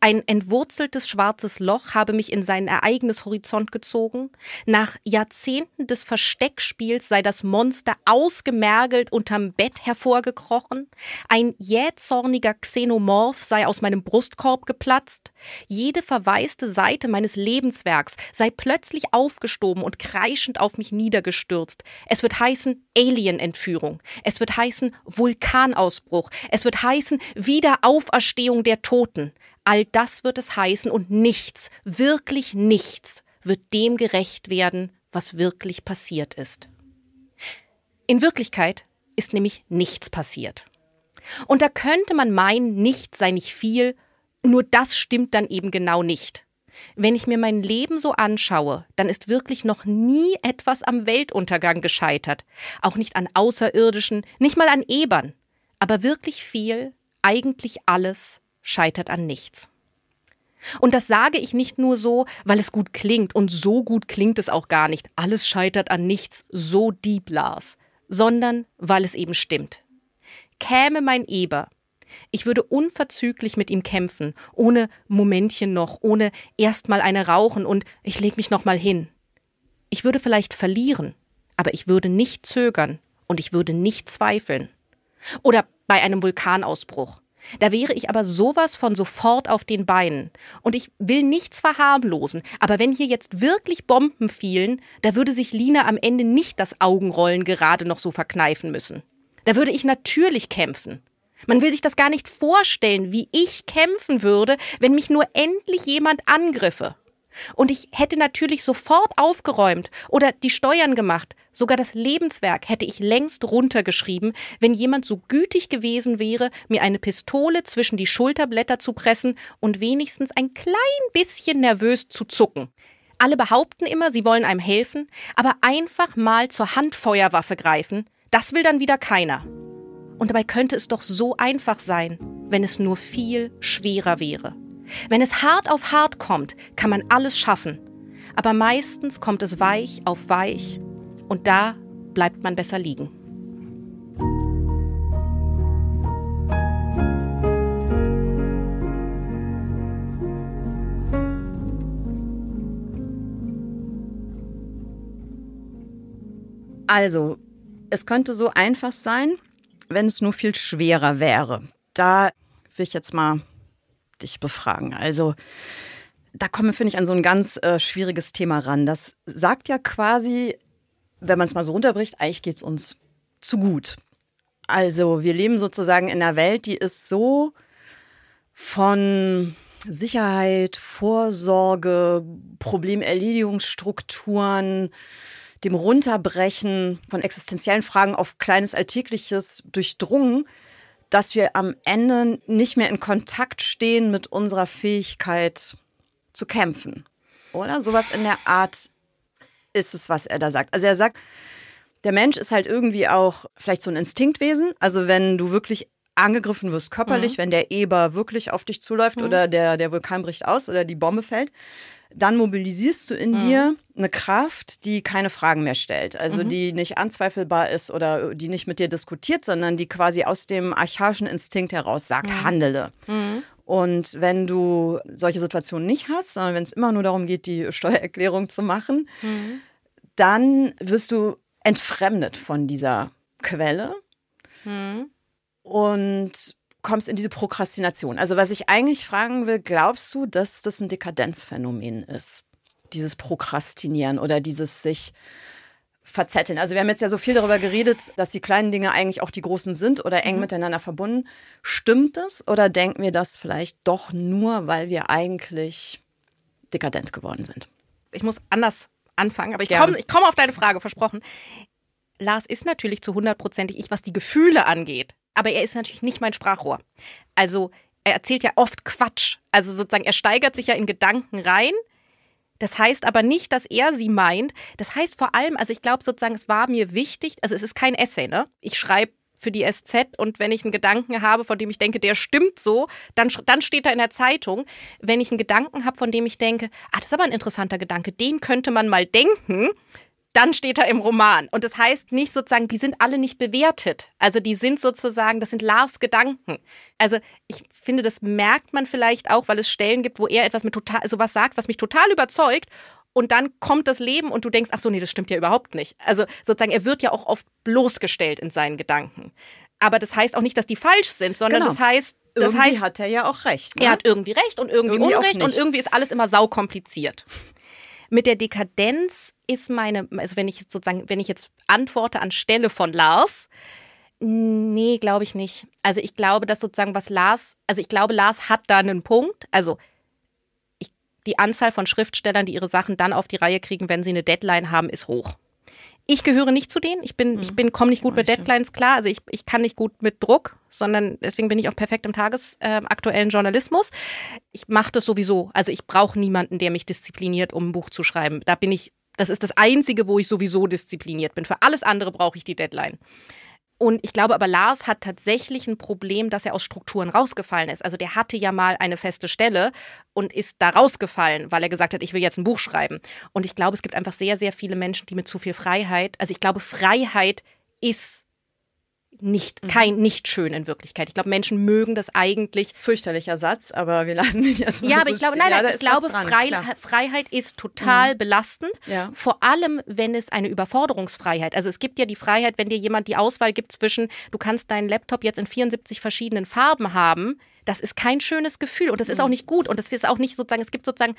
S3: Ein entwurzeltes schwarzes Loch habe mich in seinen Ereignishorizont gezogen. Nach Jahrzehnten des Versteckspiels sei das Monster ausgemergelt unterm Bett hervorgekrochen. Ein jähzorniger Xenomorph sei aus meinem Brustkorb geplatzt. Jede verwaiste Seite meines Lebenswerks sei plötzlich aufgestoben und kreischend auf mich niedergestürzt. Es wird heißen Alien-Entführung. Es wird heißen Vulkanausbruch. Es wird heißen Wiederauferstehung der Toten. All das wird es heißen und nichts, wirklich nichts, wird dem gerecht werden, was wirklich passiert ist. In Wirklichkeit ist nämlich nichts passiert. Und da könnte man meinen, nichts sei nicht viel, nur das stimmt dann eben genau nicht. Wenn ich mir mein Leben so anschaue, dann ist wirklich noch nie etwas am Weltuntergang gescheitert. Auch nicht an Außerirdischen, nicht mal an Ebern. Aber wirklich viel, eigentlich alles, scheitert an nichts. Und das sage ich nicht nur so, weil es gut klingt, und so gut klingt es auch gar nicht. Alles scheitert an nichts, so deep Lars, sondern weil es eben stimmt. Käme mein Eber ich würde unverzüglich mit ihm kämpfen, ohne Momentchen noch, ohne erst mal eine rauchen und ich leg mich noch mal hin. Ich würde vielleicht verlieren, aber ich würde nicht zögern und ich würde nicht zweifeln. Oder bei einem Vulkanausbruch. Da wäre ich aber sowas von sofort auf den Beinen. Und ich will nichts verharmlosen, aber wenn hier jetzt wirklich Bomben fielen, da würde sich Lina am Ende nicht das Augenrollen gerade noch so verkneifen müssen. Da würde ich natürlich kämpfen. Man will sich das gar nicht vorstellen, wie ich kämpfen würde, wenn mich nur endlich jemand angriffe. Und ich hätte natürlich sofort aufgeräumt oder die Steuern gemacht. Sogar das Lebenswerk hätte ich längst runtergeschrieben, wenn jemand so gütig gewesen wäre, mir eine Pistole zwischen die Schulterblätter zu pressen und wenigstens ein klein bisschen nervös zu zucken. Alle behaupten immer, sie wollen einem helfen, aber einfach mal zur Handfeuerwaffe greifen, das will dann wieder keiner. Und dabei könnte es doch so einfach sein, wenn es nur viel schwerer wäre. Wenn es hart auf hart kommt, kann man alles schaffen. Aber meistens kommt es weich auf weich und da bleibt man besser liegen.
S2: Also, es könnte so einfach sein, wenn es nur viel schwerer wäre. Da will ich jetzt mal dich befragen. Also da kommen wir, finde ich, an so ein ganz äh, schwieriges Thema ran. Das sagt ja quasi, wenn man es mal so runterbricht, eigentlich geht es uns zu gut. Also wir leben sozusagen in einer Welt, die ist so von Sicherheit, Vorsorge, Problemerledigungsstrukturen, dem Runterbrechen von existenziellen Fragen auf kleines Alltägliches durchdrungen, dass wir am Ende nicht mehr in Kontakt stehen mit unserer Fähigkeit zu kämpfen. Oder sowas in der Art ist es, was er da sagt. Also er sagt, der Mensch ist halt irgendwie auch vielleicht so ein Instinktwesen. Also wenn du wirklich angegriffen wirst körperlich, mhm. wenn der Eber wirklich auf dich zuläuft mhm. oder der, der Vulkan bricht aus oder die Bombe fällt, dann mobilisierst du in mhm. dir eine Kraft, die keine Fragen mehr stellt. Also mhm. die nicht anzweifelbar ist oder die nicht mit dir diskutiert, sondern die quasi aus dem archaischen Instinkt heraus sagt, mhm. handele. Mhm. Und wenn du solche Situationen nicht hast, sondern wenn es immer nur darum geht, die Steuererklärung zu machen, mhm. dann wirst du entfremdet von dieser Quelle. Mhm. Und kommst in diese Prokrastination. Also was ich eigentlich fragen will, glaubst du, dass das ein Dekadenzphänomen ist? Dieses Prokrastinieren oder dieses sich verzetteln. Also wir haben jetzt ja so viel darüber geredet, dass die kleinen Dinge eigentlich auch die großen sind oder eng mhm. miteinander verbunden. Stimmt das oder denken wir das vielleicht doch nur, weil wir eigentlich dekadent geworden sind?
S3: Ich muss anders anfangen, aber ich komme komm auf deine Frage, versprochen. Lars ist natürlich zu hundertprozentig ich, was die Gefühle angeht aber er ist natürlich nicht mein Sprachrohr. Also er erzählt ja oft Quatsch. Also sozusagen, er steigert sich ja in Gedanken rein. Das heißt aber nicht, dass er sie meint. Das heißt vor allem, also ich glaube sozusagen, es war mir wichtig, also es ist kein Essay, ne? Ich schreibe für die SZ und wenn ich einen Gedanken habe, von dem ich denke, der stimmt so, dann, dann steht da in der Zeitung. Wenn ich einen Gedanken habe, von dem ich denke, ah, das ist aber ein interessanter Gedanke, den könnte man mal denken, dann steht er im Roman. Und das heißt nicht sozusagen, die sind alle nicht bewertet. Also die sind sozusagen, das sind Lars Gedanken. Also ich finde, das merkt man vielleicht auch, weil es Stellen gibt, wo er etwas mit total, also was sagt, was mich total überzeugt. Und dann kommt das Leben und du denkst, ach so, nee, das stimmt ja überhaupt nicht. Also sozusagen, er wird ja auch oft bloßgestellt in seinen Gedanken. Aber das heißt auch nicht, dass die falsch sind, sondern genau. das heißt, das
S2: irgendwie
S3: heißt,
S2: hat er ja auch recht. Ne?
S3: Er hat irgendwie recht und irgendwie, irgendwie Unrecht und irgendwie ist alles immer saukompliziert. Mit der Dekadenz ist meine, also wenn ich sozusagen, wenn ich jetzt antworte anstelle von Lars, nee, glaube ich nicht. Also ich glaube, dass sozusagen was Lars, also ich glaube, Lars hat da einen Punkt. Also ich, die Anzahl von Schriftstellern, die ihre Sachen dann auf die Reihe kriegen, wenn sie eine Deadline haben, ist hoch. Ich gehöre nicht zu denen. Ich bin, mhm. ich bin, komme nicht gut mit Deadlines klar. Also ich, ich kann nicht gut mit Druck, sondern deswegen bin ich auch perfekt im tagesaktuellen äh, Journalismus. Ich mache das sowieso. Also ich brauche niemanden, der mich diszipliniert, um ein Buch zu schreiben. Da bin ich, das ist das Einzige, wo ich sowieso diszipliniert bin. Für alles andere brauche ich die Deadline. Und ich glaube aber, Lars hat tatsächlich ein Problem, dass er aus Strukturen rausgefallen ist. Also der hatte ja mal eine feste Stelle und ist da rausgefallen, weil er gesagt hat, ich will jetzt ein Buch schreiben. Und ich glaube, es gibt einfach sehr, sehr viele Menschen, die mit zu viel Freiheit, also ich glaube, Freiheit ist nicht, mhm. kein, nicht schön in Wirklichkeit. Ich glaube, Menschen mögen das eigentlich.
S2: Fürchterlicher Satz, aber wir lassen ihn
S3: jetzt mal Ja, aber so ich glaube, nein, nein, ja, ich glaube, dran, Frei, Freiheit ist total mhm. belastend. Ja. Vor allem, wenn es eine Überforderungsfreiheit, also es gibt ja die Freiheit, wenn dir jemand die Auswahl gibt zwischen, du kannst deinen Laptop jetzt in 74 verschiedenen Farben haben, das ist kein schönes Gefühl und das ist auch mhm. nicht gut und das ist auch nicht sozusagen, es gibt sozusagen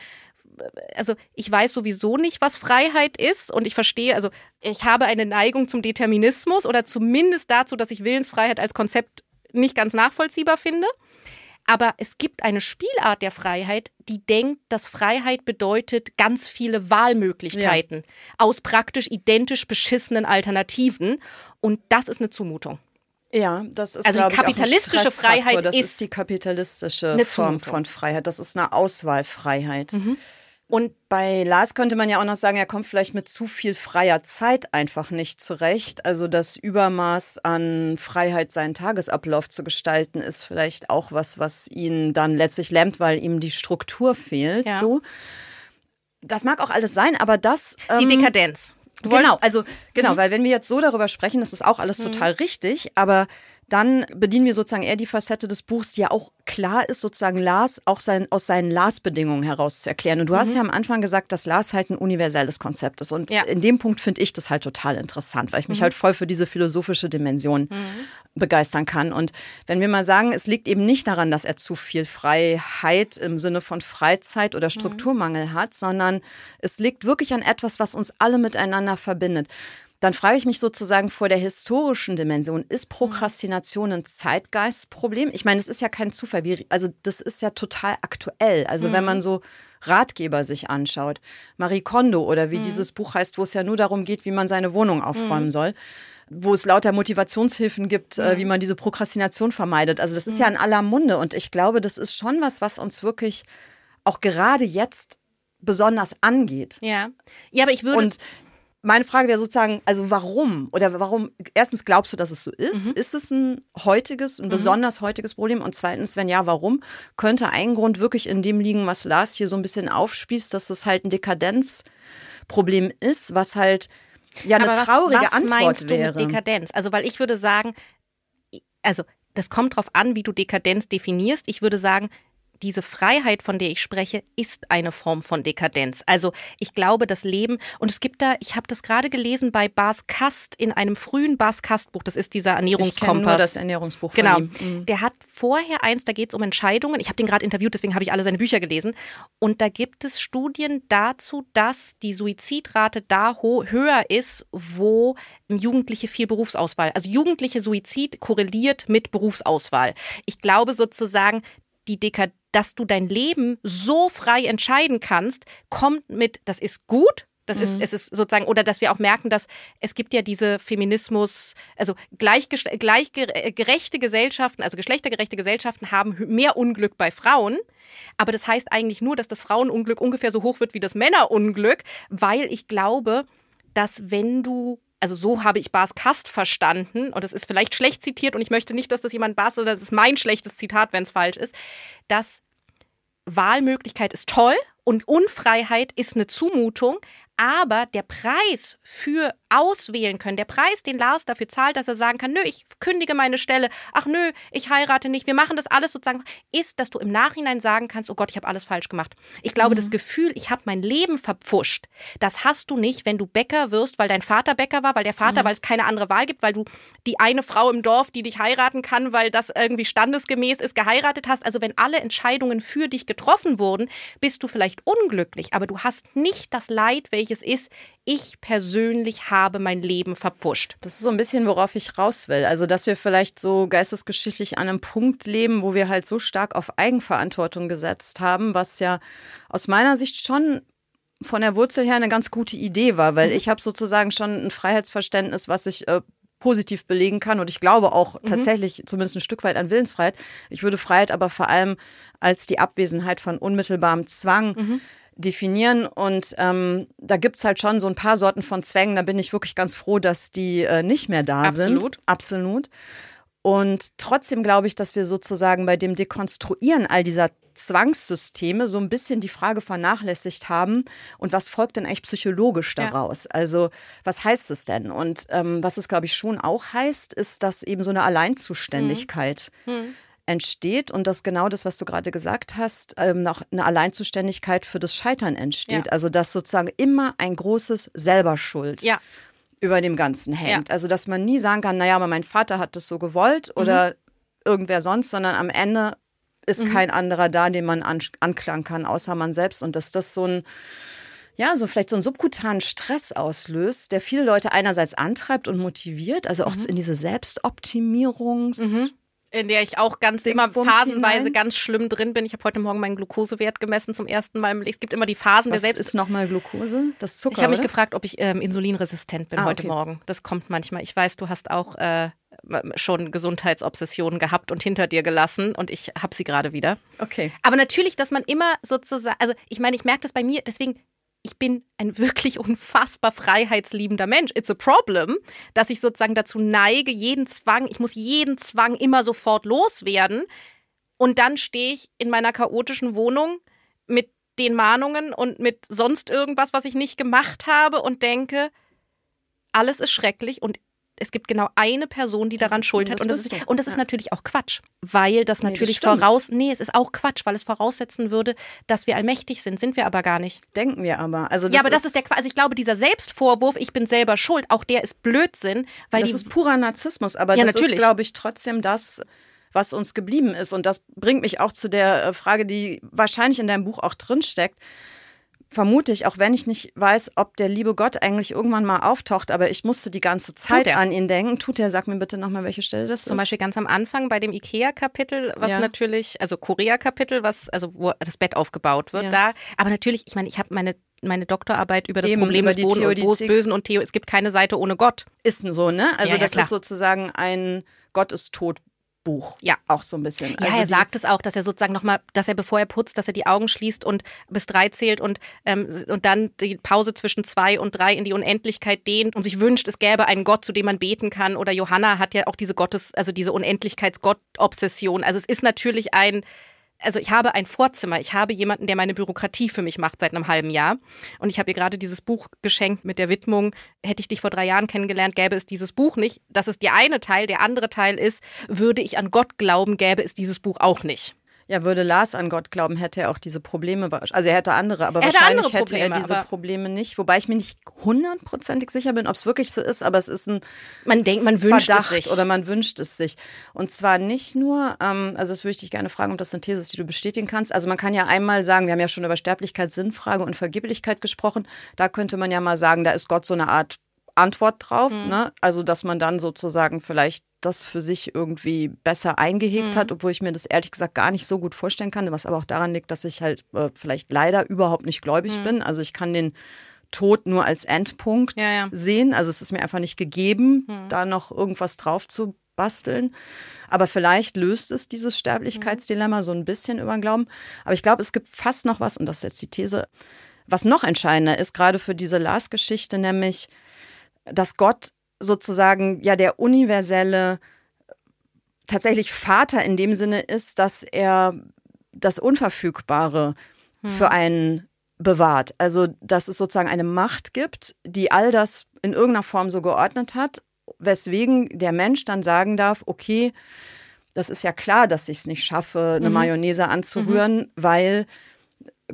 S3: also ich weiß sowieso nicht, was Freiheit ist und ich verstehe, also ich habe eine Neigung zum Determinismus oder zumindest dazu, dass ich Willensfreiheit als Konzept nicht ganz nachvollziehbar finde. Aber es gibt eine Spielart der Freiheit, die denkt, dass Freiheit bedeutet ganz viele Wahlmöglichkeiten ja. aus praktisch identisch beschissenen Alternativen. Und das ist eine Zumutung.
S2: Ja, das ist
S3: also die kapitalistische Freiheit
S2: das ist, ist die kapitalistische Form von Freiheit. Das ist eine Auswahlfreiheit. Mhm. Und bei Lars könnte man ja auch noch sagen, er kommt vielleicht mit zu viel freier Zeit einfach nicht zurecht. Also das Übermaß an Freiheit, seinen Tagesablauf zu gestalten, ist vielleicht auch was, was ihn dann letztlich lähmt, weil ihm die Struktur fehlt. Ja. So. Das mag auch alles sein, aber das.
S3: Ähm, die Dekadenz.
S2: Genau, also genau, mhm. weil wenn wir jetzt so darüber sprechen, das ist auch alles mhm. total richtig, aber dann bedienen wir sozusagen eher die Facette des Buchs, die ja auch klar ist, sozusagen Lars auch sein, aus seinen Lars-Bedingungen heraus zu erklären. Und du mhm. hast ja am Anfang gesagt, dass Lars halt ein universelles Konzept ist. Und ja. in dem Punkt finde ich das halt total interessant, weil ich mich mhm. halt voll für diese philosophische Dimension mhm. begeistern kann. Und wenn wir mal sagen, es liegt eben nicht daran, dass er zu viel Freiheit im Sinne von Freizeit oder mhm. Strukturmangel hat, sondern es liegt wirklich an etwas, was uns alle miteinander verbindet dann frage ich mich sozusagen vor der historischen Dimension, ist Prokrastination ein Zeitgeistproblem? Ich meine, es ist ja kein Zufall, also das ist ja total aktuell. Also mhm. wenn man so Ratgeber sich anschaut, Marie Kondo oder wie mhm. dieses Buch heißt, wo es ja nur darum geht, wie man seine Wohnung aufräumen mhm. soll, wo es lauter Motivationshilfen gibt, äh, wie man diese Prokrastination vermeidet. Also das ist ja in aller Munde und ich glaube, das ist schon was, was uns wirklich auch gerade jetzt besonders angeht.
S3: Ja. Ja, aber ich würde.
S2: Und meine Frage wäre sozusagen, also warum? Oder warum, erstens glaubst du, dass es so ist? Mhm. Ist es ein heutiges, ein mhm. besonders heutiges Problem? Und zweitens, wenn ja, warum? Könnte ein Grund wirklich in dem liegen, was Lars hier so ein bisschen aufspießt, dass es halt ein Dekadenzproblem ist, was halt ja eine
S3: Aber
S2: traurige
S3: was, was
S2: Antwort
S3: meinst du
S2: wäre.
S3: Mit Dekadenz? Also, weil ich würde sagen, also das kommt darauf an, wie du Dekadenz definierst. Ich würde sagen, diese Freiheit, von der ich spreche, ist eine Form von Dekadenz. Also ich glaube, das Leben, und es gibt da, ich habe das gerade gelesen bei Bas Kast in einem frühen Bas Kast-Buch, das ist dieser Ernährungskompass. Ich
S2: nur das Ernährungsbuch
S3: von genau. ihm. Mhm. Der hat vorher eins, da geht es um Entscheidungen. Ich habe den gerade interviewt, deswegen habe ich alle seine Bücher gelesen. Und da gibt es Studien dazu, dass die Suizidrate da höher ist, wo Jugendliche viel Berufsauswahl. Also jugendliche Suizid korreliert mit Berufsauswahl. Ich glaube sozusagen, die Dekadenz dass du dein Leben so frei entscheiden kannst, kommt mit, das ist gut, das mhm. ist, es ist sozusagen, oder dass wir auch merken, dass es gibt ja diese Feminismus, also gleichgerechte Gesellschaften, also geschlechtergerechte Gesellschaften haben mehr Unglück bei Frauen. Aber das heißt eigentlich nur, dass das Frauenunglück ungefähr so hoch wird wie das Männerunglück, weil ich glaube, dass wenn du also so habe ich Bas Kast verstanden, und das ist vielleicht schlecht zitiert, und ich möchte nicht, dass das jemand Bas, oder das ist mein schlechtes Zitat, wenn es falsch ist, dass Wahlmöglichkeit ist toll und Unfreiheit ist eine Zumutung, aber der Preis für auswählen können, der Preis, den Lars dafür zahlt, dass er sagen kann, nö, ich kündige meine Stelle, ach nö, ich heirate nicht, wir machen das alles sozusagen, ist, dass du im Nachhinein sagen kannst, oh Gott, ich habe alles falsch gemacht. Ich glaube, mhm. das Gefühl, ich habe mein Leben verpfuscht, das hast du nicht, wenn du Bäcker wirst, weil dein Vater Bäcker war, weil der Vater, mhm. weil es keine andere Wahl gibt, weil du die eine Frau im Dorf, die dich heiraten kann, weil das irgendwie standesgemäß ist, geheiratet hast. Also wenn alle Entscheidungen für dich getroffen wurden, bist du vielleicht unglücklich, aber du hast nicht das Leid, welches welches ist, ich persönlich habe mein Leben verpfuscht.
S2: Das ist so ein bisschen, worauf ich raus will. Also, dass wir vielleicht so geistesgeschichtlich an einem Punkt leben, wo wir halt so stark auf Eigenverantwortung gesetzt haben, was ja aus meiner Sicht schon von der Wurzel her eine ganz gute Idee war, weil
S3: Mhm.
S2: ich habe sozusagen schon ein Freiheitsverständnis, was ich äh, positiv belegen kann und ich glaube auch
S3: Mhm.
S2: tatsächlich zumindest ein Stück weit an Willensfreiheit. Ich würde Freiheit aber vor allem als die Abwesenheit von unmittelbarem Zwang
S3: Mhm.
S2: Definieren und ähm, da gibt es halt schon so ein paar Sorten von Zwängen, da bin ich wirklich ganz froh, dass die äh, nicht mehr da sind.
S3: Absolut.
S2: Absolut. Und trotzdem glaube ich, dass wir sozusagen bei dem Dekonstruieren all dieser Zwangssysteme so ein bisschen die Frage vernachlässigt haben. Und was folgt denn eigentlich psychologisch
S3: Ja.
S2: daraus? Also, was heißt es denn? Und ähm, was es, glaube ich, schon auch heißt, ist, dass eben so eine Alleinzuständigkeit
S3: Hm.
S2: Entsteht und dass genau das, was du gerade gesagt hast, ähm, noch eine Alleinzuständigkeit für das Scheitern entsteht.
S3: Ja.
S2: Also, dass sozusagen immer ein großes Selberschuld
S3: Ja,
S2: über dem Ganzen hängt. Also, dass man nie sagen kann, naja, aber mein Vater hat das so gewollt oder irgendwer sonst, sondern am Ende ist kein anderer da, den man an, anklagen kann, außer man selbst. Und dass das so ein, ja, so vielleicht so einen subkutanen Stress auslöst, der viele Leute einerseits antreibt und motiviert, also auch in diese Selbstoptimierungs-
S3: in der ich auch ganz immer
S2: Dingsbums
S3: phasenweise
S2: hinein.
S3: ganz schlimm drin bin. Ich habe heute Morgen meinen Glukosewert gemessen zum ersten Mal. Es gibt immer die Phasen
S2: Was
S3: der Selbst.
S2: ist nochmal Glucose? Das Zucker,
S3: ich habe mich gefragt, ob ich ähm, insulinresistent bin
S2: Ah,
S3: heute
S2: okay.
S3: Morgen. Das kommt manchmal. Ich weiß, du hast auch äh, schon Gesundheitsobsessionen gehabt und hinter dir gelassen und ich habe sie gerade wieder.
S2: Okay.
S3: Aber natürlich, dass man immer sozusagen, also ich meine, ich merke das bei mir, deswegen, ich bin ein wirklich unfassbar freiheitsliebender Mensch. It's a problem, dass ich sozusagen dazu neige, jeden Zwang, ich muss jeden Zwang immer sofort loswerden. Und dann stehe ich in meiner chaotischen Wohnung mit den Mahnungen und mit sonst irgendwas, was ich nicht gemacht habe und denke, alles ist schrecklich und es gibt genau eine Person, die daran schuld hat. Und das, ist, und das ist natürlich auch Quatsch, weil das
S2: Nee, das
S3: natürlich voraus. Nee, es ist auch Quatsch, weil es voraussetzen würde, dass wir allmächtig sind. Sind wir aber gar nicht.
S2: Denken wir aber. Also
S3: ja, aber das ist der Quatsch. Also ich glaube, dieser Selbstvorwurf, ich bin selber schuld, auch der ist Blödsinn, weil
S2: das ist purer Narzissmus, aber
S3: Ja,
S2: das
S3: natürlich.
S2: ist, glaube ich, trotzdem das, was uns geblieben ist. Und das bringt mich auch zu der äh, Frage, die wahrscheinlich in deinem Buch auch drinsteckt. Vermute ich, auch wenn ich nicht weiß, ob der liebe Gott eigentlich irgendwann mal auftaucht, aber ich musste die ganze Zeit an ihn denken. Tut er, sag mir bitte nochmal, welche Stelle das
S3: zum
S2: ist.
S3: Beispiel ganz am Anfang bei dem IKEA-Kapitel, was
S2: Ja.
S3: natürlich, also Korea-Kapitel, was, also wo das Bett aufgebaut wird,
S2: Ja.
S3: da. Aber natürlich, ich meine, ich habe meine, meine Doktorarbeit über das
S2: Eben,
S3: Problem
S2: über
S3: des Boden und
S2: Theodizee.
S3: Bösen und Theo. Es gibt keine Seite ohne Gott.
S2: ist so, ne? Also
S3: Ja, ja,
S2: das
S3: klar.
S2: ist sozusagen ein Gott ist tot Buch.
S3: Ja.
S2: Auch so ein bisschen.
S3: Ja,
S2: also
S3: er sagt es auch, dass er sozusagen nochmal, dass er bevor er putzt, dass er die Augen schließt und bis drei zählt und, ähm, und dann die Pause zwischen zwei und drei in die Unendlichkeit dehnt und sich wünscht, es gäbe einen Gott, zu dem man beten kann. Oder Johanna hat ja auch diese Gottes, also diese Unendlichkeits-Gott-Obsession. Also es ist natürlich ein, also ich habe ein Vorzimmer, ich habe jemanden, der meine Bürokratie für mich macht seit einem halben Jahr. Und ich habe ihr gerade dieses Buch geschenkt mit der Widmung, hätte ich dich vor drei Jahren kennengelernt, gäbe es dieses Buch nicht. Das ist der eine Teil. Der andere Teil ist, würde ich an Gott glauben, gäbe es dieses Buch auch nicht.
S2: Ja, würde Lars an Gott glauben, hätte er auch diese Probleme. Also er hätte andere, aber
S3: Er hätte
S2: wahrscheinlich
S3: andere
S2: hätte er
S3: Probleme,
S2: diese Probleme nicht. Wobei ich mir nicht hundertprozentig sicher bin, ob es wirklich so ist, aber es ist ein
S3: Man denkt, man wünscht
S2: Verdacht
S3: es sich.
S2: oder man wünscht es sich. Und zwar nicht nur, ähm, also das würde ich dich gerne fragen, ob das eine These ist, die du bestätigen kannst. Also man kann ja einmal sagen, wir haben ja schon über Sterblichkeit, Sinnfrage und Vergeblichkeit gesprochen. Da könnte man ja mal sagen, da ist Gott so eine Art Antwort drauf.
S3: Mhm.
S2: Ne? Also dass man dann sozusagen vielleicht das für sich irgendwie besser eingehegt
S3: Mhm.
S2: hat, obwohl ich mir das ehrlich gesagt gar nicht so gut vorstellen kann, was aber auch daran liegt, dass ich halt äh, vielleicht leider überhaupt nicht gläubig bin. Also ich kann den Tod nur als Endpunkt
S3: Mhm. Ja, ja.
S2: sehen. Also es ist mir einfach nicht gegeben, da noch irgendwas drauf zu basteln. Aber vielleicht löst es dieses Sterblichkeitsdilemma so ein bisschen über den Glauben. Aber ich glaube, es gibt fast noch was, und das ist jetzt die These, was noch entscheidender ist, gerade für diese Lars-Geschichte, nämlich, dass Gott sozusagen ja der universelle tatsächlich Vater in dem Sinne ist, dass er das Unverfügbare für einen bewahrt. Also, dass es sozusagen eine Macht gibt, die all das in irgendeiner Form so geordnet hat, weswegen der Mensch dann sagen darf, okay, das ist ja klar, dass ich es nicht schaffe, eine Mayonnaise anzurühren, weil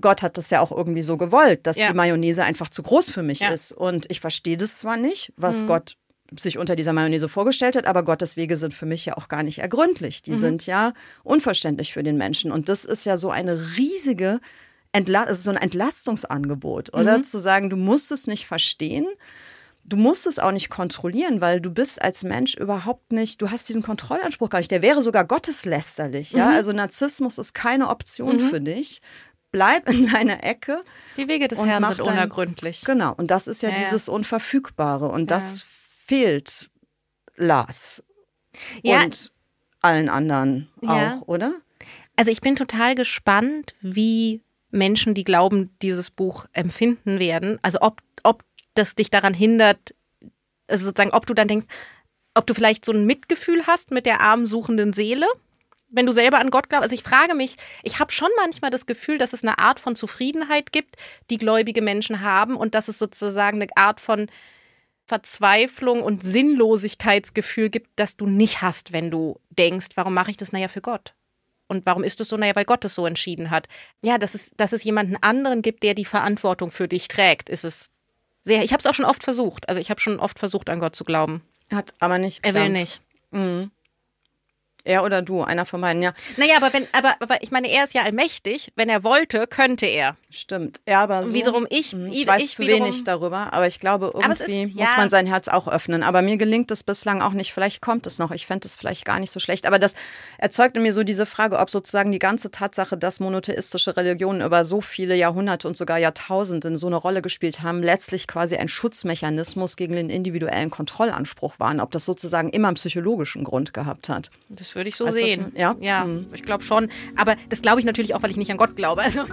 S2: Gott hat das ja auch irgendwie so gewollt, dass
S3: Ja.
S2: die Mayonnaise einfach zu groß für mich
S3: Ja.
S2: ist. Und ich verstehe das zwar nicht, was Gott sich unter dieser Mayonnaise vorgestellt hat, aber Gottes Wege sind für mich ja auch gar nicht ergründlich. Die sind ja unverständlich für den Menschen. Und das ist ja so eine riesige, Entla ist so ein Entlastungsangebot, oder? Zu sagen, du musst es nicht verstehen, du musst es auch nicht kontrollieren, weil du bist als Mensch überhaupt nicht, du hast diesen Kontrollanspruch gar nicht. Der wäre sogar gotteslästerlich, ja? Also Narzissmus ist keine Option für dich. Bleib in deiner Ecke.
S3: Die Wege des Herrn sind
S2: dein-
S3: unergründlich.
S2: Genau, und das ist ja,
S3: Ja,
S2: dieses Unverfügbare und das
S3: Ja.
S2: fehlt Lars
S3: Ja.
S2: und allen anderen auch, oder?
S3: Also ich bin total gespannt, wie Menschen, die glauben, dieses Buch empfinden werden. Also ob, ob das dich daran hindert, also sozusagen, ob du dann denkst, ob du vielleicht so ein Mitgefühl hast mit der armen suchenden Seele, wenn du selber an Gott glaubst. Also ich frage mich, ich habe schon manchmal das Gefühl, dass es eine Art von Zufriedenheit gibt, die gläubige Menschen haben und dass es sozusagen eine Art von Verzweiflung und Sinnlosigkeitsgefühl gibt, das du nicht hast, wenn du denkst, warum mache ich das? Naja, für Gott. Und warum ist es so? Naja, weil Gott es so entschieden hat. Ja, dass es, dass es jemanden anderen gibt, der die Verantwortung für dich trägt, ist es sehr. Ich habe es auch schon oft versucht. Also ich habe schon oft versucht, an Gott zu glauben.
S2: Hat aber nicht
S3: Er will
S2: geklappt.
S3: nicht.
S2: Mhm. Er oder du, einer von beiden, ja.
S3: Naja, aber wenn, aber, aber ich meine, er ist ja allmächtig. Wenn er wollte, könnte er.
S2: Stimmt. Ja, aber so,
S3: Und wiederum ich,
S2: Mhm,
S3: ich,
S2: ich weiß
S3: ich
S2: zu
S3: wiederum,
S2: wenig darüber, aber ich glaube, irgendwie
S3: ist-
S2: muss
S3: ja.
S2: man sein Herz auch öffnen. Aber mir gelingt es bislang auch nicht. Vielleicht kommt es noch. Ich fände es vielleicht gar nicht so schlecht. Aber das erzeugt in mir so diese Frage, ob sozusagen die ganze Tatsache, dass monotheistische Religionen über so viele Jahrhunderte und sogar Jahrtausende so eine Rolle gespielt haben, letztlich quasi ein Schutzmechanismus gegen den individuellen Kontrollanspruch waren. Ob das sozusagen immer einen psychologischen Grund gehabt hat.
S3: Das würde ich so
S2: Weißt
S3: sehen.
S2: du- ja?
S3: ja
S2: Mhm.
S3: ich glaube schon. Aber das glaube ich natürlich auch, weil ich nicht an Gott glaube. Also,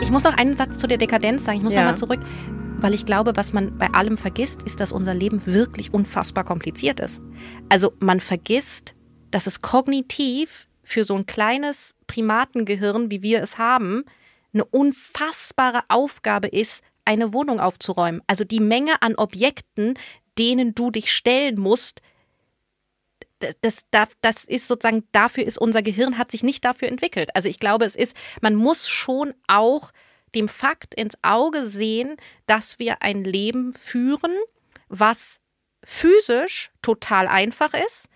S3: ich muss noch einen Satz zu der Dekadenz sagen. Ich muss
S2: Ja.
S3: noch mal zurück, weil ich glaube, was man bei allem vergisst, ist, dass unser Leben wirklich unfassbar kompliziert ist. Also man vergisst, dass es kognitiv für so ein kleines Primatengehirn, wie wir es haben, eine unfassbare Aufgabe ist, eine Wohnung aufzuräumen. Also die Menge an Objekten, denen du dich stellen musst, das, das, das ist sozusagen, dafür ist unser Gehirn, hat sich nicht dafür entwickelt. Also ich glaube, es ist, man muss schon auch dem Fakt ins Auge sehen, dass wir ein Leben führen, was physisch total einfach ist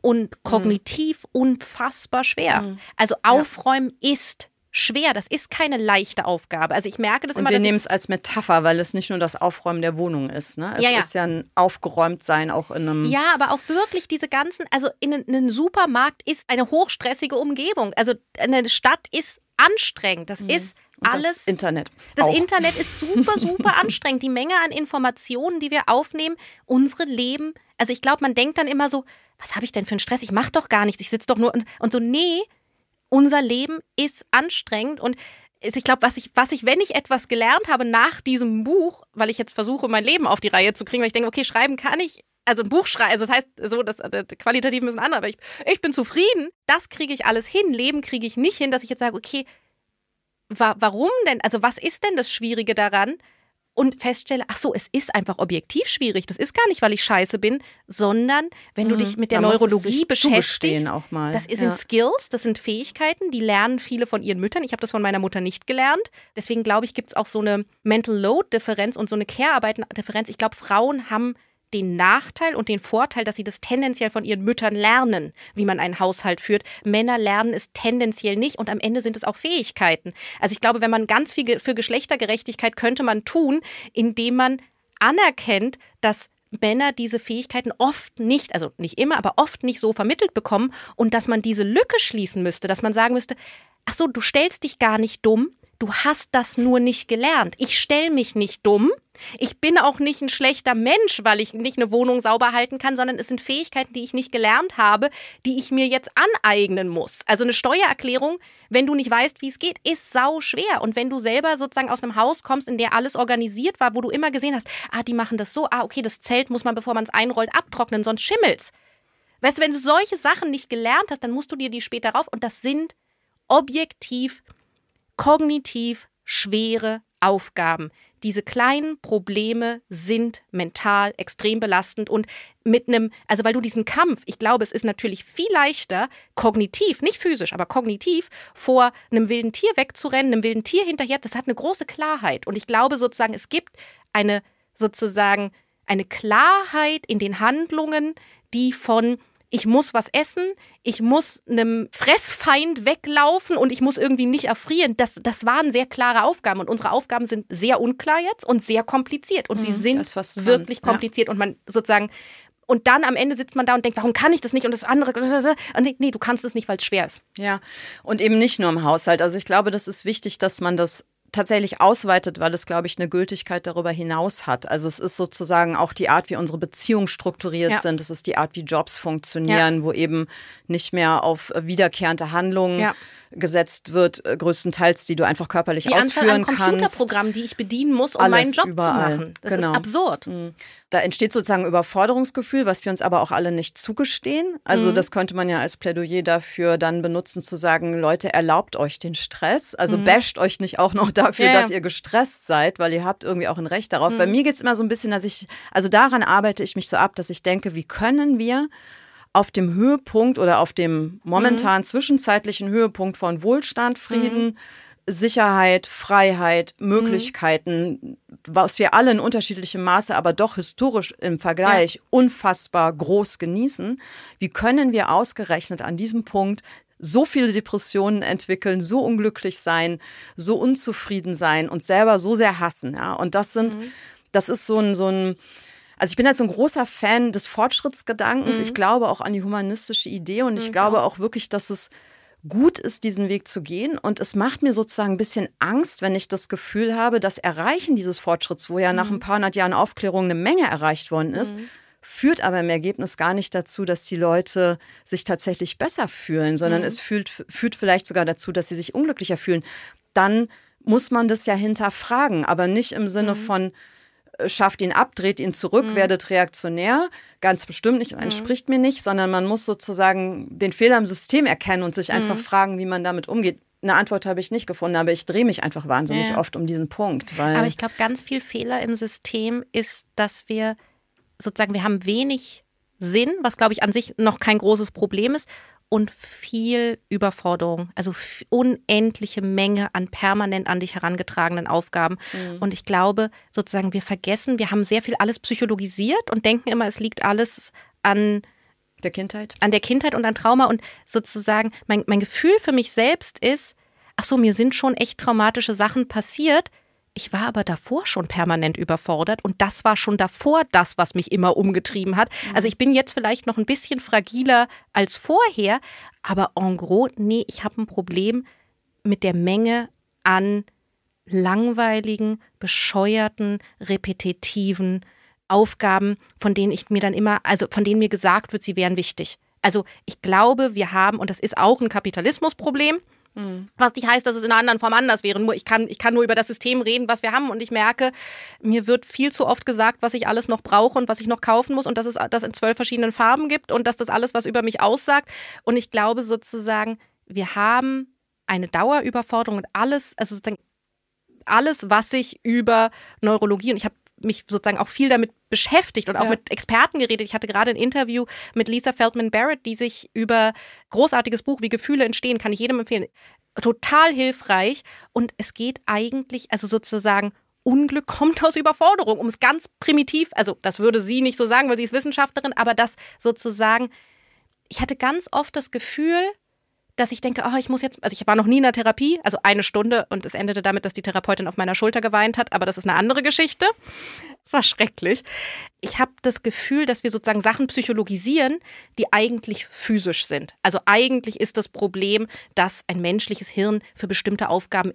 S3: und kognitiv unfassbar schwer. Also aufräumen ist schwer. Das ist keine leichte Aufgabe. Also ich merke das
S2: Und
S3: immer.
S2: wir nehmen es als Metapher, weil es nicht nur das Aufräumen der Wohnung ist. Ne? Es
S3: Ja, ja.
S2: ist ja ein Aufgeräumtsein auch in einem.
S3: Ja, aber auch wirklich diese ganzen, also in einem Supermarkt ist eine hochstressige Umgebung. Also eine Stadt ist anstrengend. Das ist
S2: Mhm. Und
S3: alles.
S2: Das Internet.
S3: Das
S2: auch.
S3: Internet ist super, super [LAUGHS] anstrengend. Die Menge an Informationen, die wir aufnehmen, unsere Leben. Also ich glaube, man denkt dann immer so, was habe ich denn für einen Stress? Ich mache doch gar nichts. Ich sitze doch nur und, und so, nee, unser Leben ist anstrengend und ich glaube, was ich, was ich, wenn ich etwas gelernt habe nach diesem Buch, weil ich jetzt versuche, mein Leben auf die Reihe zu kriegen, weil ich denke, okay, schreiben kann ich, also ein Buch schreiben, also das heißt, so, das, das qualitativ ein bisschen anders, aber ich, ich bin zufrieden, das kriege ich alles hin. Leben kriege ich nicht hin, dass ich jetzt sage, okay, wa warum denn? Also was ist denn das Schwierige daran? Und feststelle, ach so, es ist einfach objektiv schwierig. Das ist gar nicht, weil ich scheiße bin, sondern wenn du dich mit der
S2: Mhm. Es
S3: Neurologie beschäftigst.
S2: zugestehen auch mal.
S3: Das sind
S2: Ja.
S3: Skills, das sind Fähigkeiten, die lernen viele von ihren Müttern. Ich habe das von meiner Mutter nicht gelernt. Deswegen glaube ich, gibt es auch so eine Mental Load-Differenz und so eine Care-Arbeit-Differenz. Ich glaube, Frauen haben den Nachteil und den Vorteil, dass sie das tendenziell von ihren Müttern lernen, wie man einen Haushalt führt. Männer lernen es tendenziell nicht und am Ende sind es auch Fähigkeiten. Also ich glaube, wenn man ganz viel für Geschlechtergerechtigkeit könnte man tun, indem man anerkennt, dass Männer diese Fähigkeiten oft nicht, also nicht immer, aber oft nicht so vermittelt bekommen und dass man diese Lücke schließen müsste, dass man sagen müsste, ach so, du stellst dich gar nicht dumm, du hast das nur nicht gelernt. Ich stelle mich nicht dumm. Ich bin auch nicht ein schlechter Mensch, weil ich nicht eine Wohnung sauber halten kann, sondern es sind Fähigkeiten, die ich nicht gelernt habe, die ich mir jetzt aneignen muss. Also eine Steuererklärung, wenn du nicht weißt, wie es geht, ist sau schwer. Und wenn du selber sozusagen aus einem Haus kommst, in der alles organisiert war, wo du immer gesehen hast, ah, die machen das so, ah, okay, das Zelt muss man, bevor man es einrollt, abtrocknen, sonst schimmelt's. Weißt du, wenn du solche Sachen nicht gelernt hast, dann musst du dir die später rauf. Und das sind objektiv, kognitiv schwere Aufgaben. Diese kleinen Probleme sind mental extrem belastend und mit einem, also weil du diesen Kampf, ich glaube, es ist natürlich viel leichter, kognitiv, nicht physisch, aber kognitiv, vor einem wilden Tier wegzurennen, einem wilden Tier hinterher, das hat eine große Klarheit. Und ich glaube sozusagen, es gibt eine sozusagen eine Klarheit in den Handlungen, die von ich muss was essen, ich muss einem Fressfeind weglaufen und ich muss irgendwie nicht erfrieren. Das, das waren sehr klare Aufgaben und unsere Aufgaben sind sehr unklar jetzt und sehr kompliziert und mhm, sie sind wirklich kompliziert ja. und man sozusagen und dann am Ende sitzt man da und denkt, warum kann ich das nicht und das andere? Nee, nee du kannst es nicht, weil es schwer ist.
S2: Ja, und eben nicht nur im Haushalt. Also ich glaube, das ist wichtig, dass man das tatsächlich ausweitet, weil es, glaube ich, eine Gültigkeit darüber hinaus hat. Also es ist sozusagen auch die Art, wie unsere Beziehungen strukturiert ja. sind. Es ist die Art, wie Jobs funktionieren, ja. wo eben nicht mehr auf wiederkehrende Handlungen ja gesetzt wird, äh, größtenteils, die du einfach körperlich
S3: die
S2: ausführen
S3: Anzahl an Computerprogrammen, die ich bedienen muss, um Alles meinen Job überall. zu machen. Das genau. ist absurd. Mhm.
S2: Da entsteht sozusagen Überforderungsgefühl, was wir uns aber auch alle nicht zugestehen. Also mhm. das könnte man ja als Plädoyer dafür dann benutzen, zu sagen, Leute, erlaubt euch den Stress. Also mhm. basht euch nicht auch noch dafür, ja. dass ihr gestresst seid, weil ihr habt irgendwie auch ein Recht darauf. Bei mhm. mir geht es immer so ein bisschen, dass ich, also daran arbeite ich mich so ab, dass ich denke, wie können wir auf dem Höhepunkt oder auf dem momentan mhm. zwischenzeitlichen Höhepunkt von Wohlstand, Frieden, mhm. Sicherheit, Freiheit, mhm. Möglichkeiten, mhm. was wir alle in unterschiedlichem Maße, aber doch historisch im Vergleich ja. unfassbar groß genießen. Wie können wir ausgerechnet an diesem Punkt so viele Depressionen entwickeln, so unglücklich sein, so unzufrieden sein und selber so sehr hassen? Ja? Und das sind, mhm. das ist so ein, so ein also ich bin halt so ein großer Fan des Fortschrittsgedankens. Mhm. Ich glaube auch an die humanistische Idee und ich mhm, glaube auch wirklich, dass es gut ist, diesen Weg zu gehen. Und es macht mir sozusagen ein bisschen Angst, wenn ich das Gefühl habe, das Erreichen dieses Fortschritts, wo ja nach mhm. ein paar hundert Jahren Aufklärung eine Menge erreicht worden ist, mhm. führt aber im Ergebnis gar nicht dazu, dass die Leute sich tatsächlich besser fühlen, sondern mhm. es führt, führt vielleicht sogar dazu, dass sie sich unglücklicher fühlen. Dann muss man das ja hinterfragen, aber nicht im Sinne mhm. von, schafft ihn ab, dreht ihn zurück, mhm. werdet reaktionär. Ganz bestimmt nicht, entspricht mhm. mir nicht, sondern man muss sozusagen den Fehler im System erkennen und sich einfach mhm. fragen, wie man damit umgeht. Eine Antwort habe ich nicht gefunden, aber ich drehe mich einfach wahnsinnig ja. oft um diesen Punkt.
S3: aber ich glaube, ganz viel Fehler im System ist, dass wir sozusagen, wir haben wenig Sinn, was glaube ich an sich noch kein großes Problem ist und viel Überforderung, also unendliche Menge an permanent an dich herangetragenen Aufgaben. Mhm. Und ich glaube, sozusagen, wir vergessen, wir haben sehr viel alles psychologisiert und denken immer, es liegt alles an
S2: der Kindheit.
S3: An der Kindheit und an Trauma. Und sozusagen, mein, mein Gefühl für mich selbst ist, ach so, mir sind schon echt traumatische Sachen passiert. Ich war aber davor schon permanent überfordert und das war schon davor das, was mich immer umgetrieben hat. Mhm. Also ich bin jetzt vielleicht noch ein bisschen fragiler als vorher, aber en gros, nee, ich habe ein Problem mit der Menge an langweiligen, bescheuerten, repetitiven Aufgaben, von denen ich mir dann immer, also von denen mir gesagt wird, sie wären wichtig. Also ich glaube, wir haben, und das ist auch ein Kapitalismusproblem, Mhm. Was nicht heißt, dass es in einer anderen Form anders wäre. Nur ich kann, ich kann nur über das System reden, was wir haben. Und ich merke, mir wird viel zu oft gesagt, was ich alles noch brauche und was ich noch kaufen muss und dass es das in zwölf verschiedenen Farben gibt und dass das alles was über mich aussagt. Und ich glaube sozusagen, wir haben eine Dauerüberforderung und alles, also alles, was sich über Neurologie und ich habe mich sozusagen auch viel damit beschäftigt und auch ja. mit Experten geredet. Ich hatte gerade ein Interview mit Lisa Feldman Barrett, die sich über großartiges Buch wie Gefühle entstehen, kann ich jedem empfehlen. Total hilfreich. Und es geht eigentlich, also sozusagen, Unglück kommt aus Überforderung, um es ganz primitiv, also das würde sie nicht so sagen, weil sie ist Wissenschaftlerin, aber das sozusagen, ich hatte ganz oft das Gefühl, dass ich denke, oh, ich muss jetzt, also ich war noch nie in der Therapie, also eine Stunde und es endete damit, dass die Therapeutin auf meiner Schulter geweint hat, aber das ist eine andere Geschichte. Es war schrecklich. Ich habe das Gefühl, dass wir sozusagen Sachen psychologisieren, die eigentlich physisch sind. Also eigentlich ist das Problem, dass ein menschliches Hirn für bestimmte Aufgaben